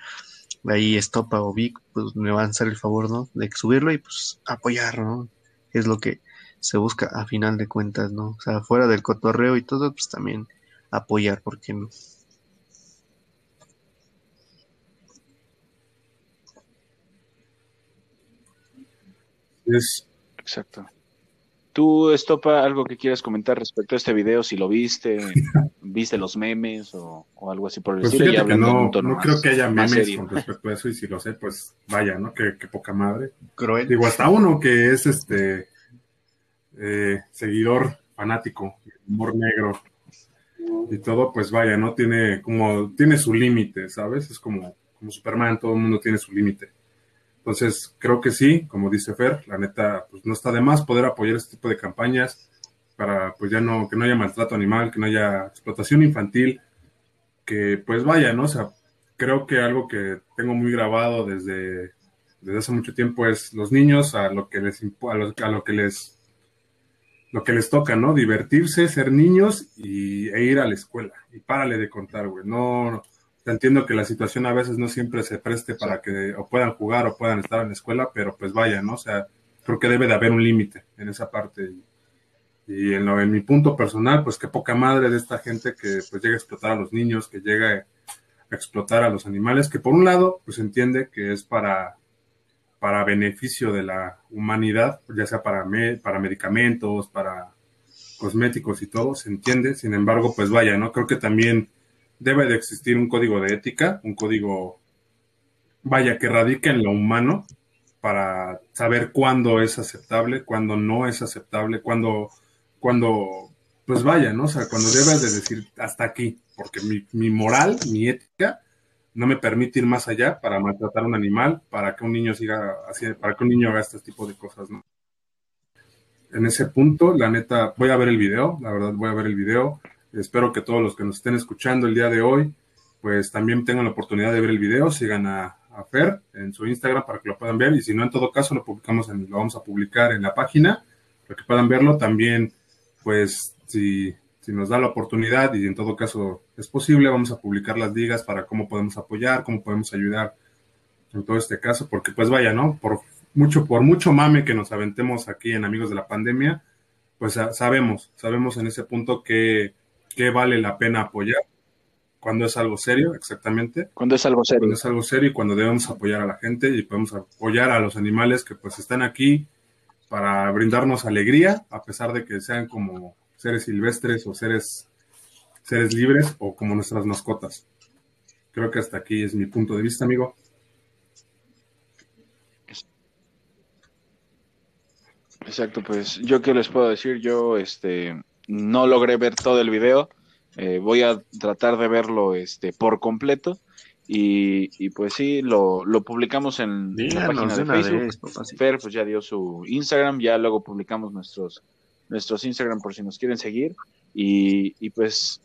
Ahí Estopa o Vic, pues me van a hacer el favor, ¿no? De subirlo y pues apoyar, ¿no? Es lo que se busca a final de cuentas, ¿no? O sea, fuera del cotorreo y todo, pues también apoyar, ¿por qué no? Es... Exacto. ¿Tú, Estopa, algo que quieras comentar respecto a este video? Si lo viste, viste los memes o, algo así por el pues estilo. Que no, no creo que haya memes con respecto a eso y si lo sé, pues vaya, ¿no? Qué, poca madre. Digo, hasta uno que es este eh, seguidor fanático, humor negro y todo, pues vaya, ¿no? Tiene como, tiene su límite, ¿sabes? Es como, como Superman, todo el mundo tiene su límite. Entonces, creo que sí, como dice Fer, la neta, pues no está de más poder apoyar este tipo de campañas para, pues ya no, que no haya maltrato animal, que no haya explotación infantil, que pues vaya, ¿no? O sea, creo que algo que tengo muy grabado desde, desde hace mucho tiempo es los niños a lo que les, a lo, a que les, lo que les toca, ¿no? Divertirse, ser niños y, e ir a la escuela. Y párale de contar, güey. No, entiendo que la situación a veces no siempre se preste para que o puedan jugar o puedan estar en la escuela, pero pues vaya, ¿no? O sea, creo que debe de haber un límite en esa parte. Y, en, en, mi punto personal, pues qué poca madre de esta gente que pues llega a explotar a los niños, que llega a explotar a los animales, que por un lado, pues entiende que es para, para beneficio de la humanidad, ya sea para, para medicamentos, para cosméticos y todo, se entiende. Sin embargo, pues vaya, ¿no? Creo que también debe de existir un código de ética, un código, vaya, que radique en lo humano para saber cuándo es aceptable, cuándo no es aceptable, cuándo, cuándo, pues vaya, ¿no? O sea, cuando debes de decir hasta aquí, porque mi, mi moral, mi ética, no me permite ir más allá para maltratar a un animal, para que un niño siga así, para que un niño haga este tipo de cosas, ¿no? En ese punto, la neta, voy a ver el video, la verdad voy a ver el video, Espero que todos los que nos estén escuchando el día de hoy, pues también tengan la oportunidad de ver el video, sigan a, Fer en su Instagram para que lo puedan ver y si no, en todo caso lo publicamos, en, lo vamos a publicar en la página para que puedan verlo. También, pues, si, si nos da la oportunidad y en todo caso es posible, vamos a publicar las ligas para cómo podemos apoyar, cómo podemos ayudar en todo este caso, porque pues vaya, ¿no? Por mucho, por mucho mame que nos aventemos aquí en Amigos de la Pandemia, pues sabemos, sabemos en ese punto que, que vale la pena apoyar cuando es algo serio, exactamente. Cuando es algo serio. Cuando es algo serio y cuando debemos apoyar a la gente y podemos apoyar a los animales que pues están aquí para brindarnos alegría, a pesar de que sean como seres silvestres o seres, seres libres o como nuestras mascotas. Creo que hasta aquí es mi punto de vista, amigo. Exacto, pues yo qué les puedo decir, yo este no logré ver todo el video, eh, voy a tratar de verlo este por completo y, pues sí, lo, publicamos en la página de Facebook. Fer pues ya dio su Instagram, ya luego publicamos nuestros, nuestros Instagram por si nos quieren seguir. Y, y pues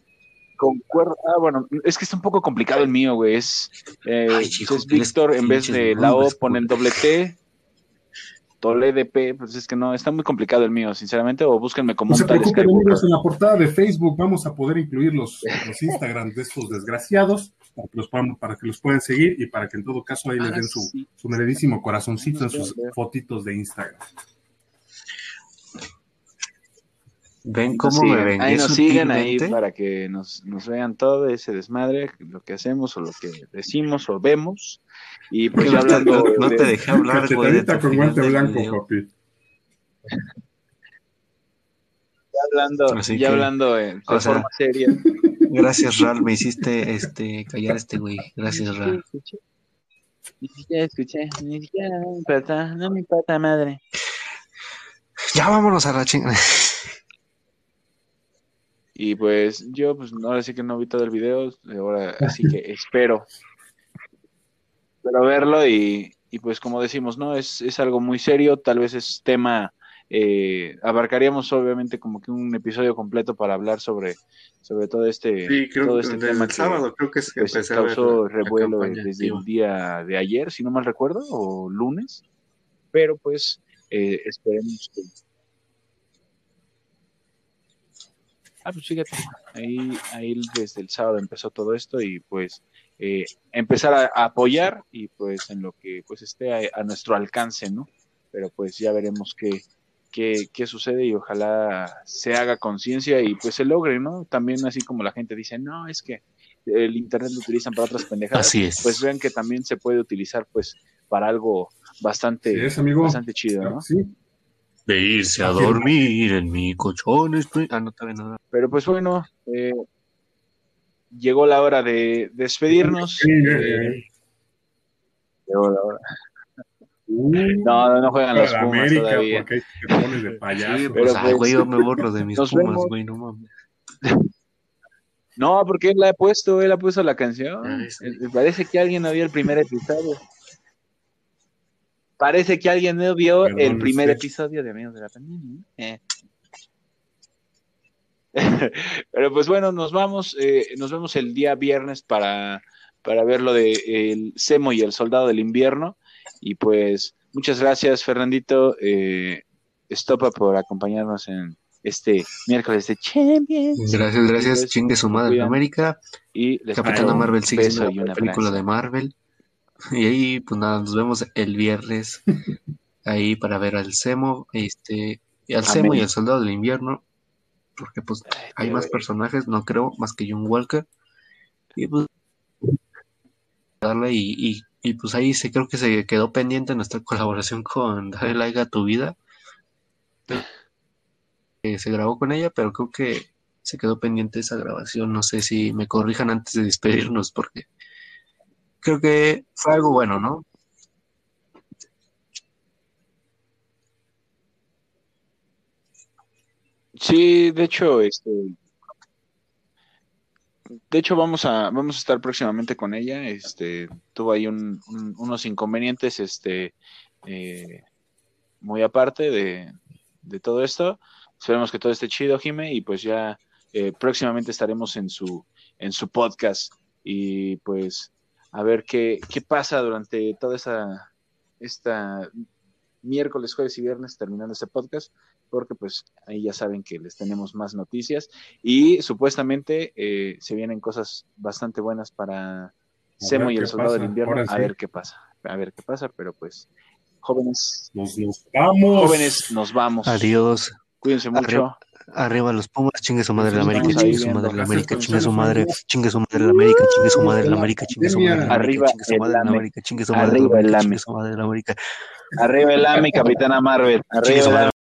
concuerdo. Ah, bueno, es que está un poco complicado el mío, güey. Es, eh, es Víctor en vez de la O ponen doble T, P, pues es que no, está muy complicado el mío, sinceramente, o búsquenme como no se preocupen, amigos, en la portada de Facebook vamos a poder incluir los, los Instagram de estos desgraciados para que, los puedan, para que los puedan seguir y para que en todo caso ahí les ah, den su, su meredísimo corazoncito en sus fotitos de Instagram. Ven cómo me ven. Ahí nos siguen ahí para que nos, nos vean todo ese desmadre, lo que hacemos o lo que decimos o vemos. Y pues hablando. No, te dejé hablar, güey. con guante blanco, papi. Ya hablando, ya hablando en forma seria. Gracias, Ral, me hiciste este callar a este güey. Gracias, Ral. Ni siquiera escuché, ni siquiera no me importa, no me importa madre. Ya vámonos a la chingada. Y pues yo, pues ahora sí que no vi todo el video, ahora así que espero pero verlo y, y pues como decimos, ¿no? Es, es algo muy serio, tal vez es tema, eh, abarcaríamos obviamente como que un episodio completo para hablar sobre, sobre todo este, sí, creo todo este tema que, sábado creo que es que pues, causó revuelo desde el día de ayer, si no mal recuerdo, o lunes, pero pues eh, esperemos que... Ah, pues fíjate, ahí, ahí desde el sábado empezó todo esto y pues eh, empezar a, apoyar y pues en lo que pues esté a, nuestro alcance, ¿no? Pero pues ya veremos qué, qué, qué sucede y ojalá se haga conciencia y pues se logre, ¿no? También así como la gente dice, no, es que el internet lo utilizan para otras pendejadas, así es. pues vean que también se puede utilizar pues para algo bastante, bastante chido, ¿no? Sí. De irse a dormir en mi colchón. Ah, no, nada. Pero pues bueno, eh, llegó la hora de despedirnos. Eh, llegó la hora. no, no juegan los Pumas América, todavía. Porque hay pones de payaso. Sí, pues, güey, yo me borro de mis Pumas, güey, no mames. No, porque él la ha puesto, él ha puesto la canción. Ah, Me parece que alguien no vio el primer episodio. Parece que alguien no vio el primer episodio de Amigos de la Pandemia. Eh. Pero pues bueno, nos vamos, eh, nos vemos el día viernes para, para ver lo de el Semo y el Soldado del Invierno. Y pues muchas gracias, Fernandito, eh, Estopa, por acompañarnos en este miércoles de Champions. Gracias, gracias, chingue su madre en América. Y Capitana Marvel sigue siendo una película de Marvel. Y ahí, pues nada, nos vemos el viernes ahí para ver al Semo, este, al Semo y al Soldado del Invierno porque pues hay más personajes, no creo, más que John Walker. Y pues darle y, y, pues ahí se creo que se quedó pendiente nuestra colaboración con Dale Like a tu vida. se grabó con ella, pero creo que se quedó pendiente esa grabación. No sé si me corrijan antes de despedirnos, porque creo que fue algo bueno, ¿no? Sí, de hecho, este, de hecho vamos a vamos a estar próximamente con ella. Este, tuvo ahí unos inconvenientes, este, eh, muy aparte de, de, todo esto. Esperemos que todo esté chido, Jime, y pues ya eh, próximamente estaremos en su en su podcast y pues a ver qué, qué pasa durante toda esa esta miércoles, jueves y viernes terminando este podcast porque pues ahí ya saben que les tenemos más noticias y supuestamente eh, se vienen cosas bastante buenas para Semo y el Soldado del Invierno, a ver qué pasa, a ver qué pasa, pero pues Jóvenes. Nos, nos vamos. Jóvenes, nos vamos. Adiós. Cuídense mucho. Arriba los Pumas, chingue su madre la América, chingue su madre la América, chingue su madre, chingue su madre la América, chingue su madre la América, chingue su madre la América, chingue su madre la América, chingue su madre la América, chingue su madre la América. Arriba el AME, Capitana Marvel. Arriba el. AME.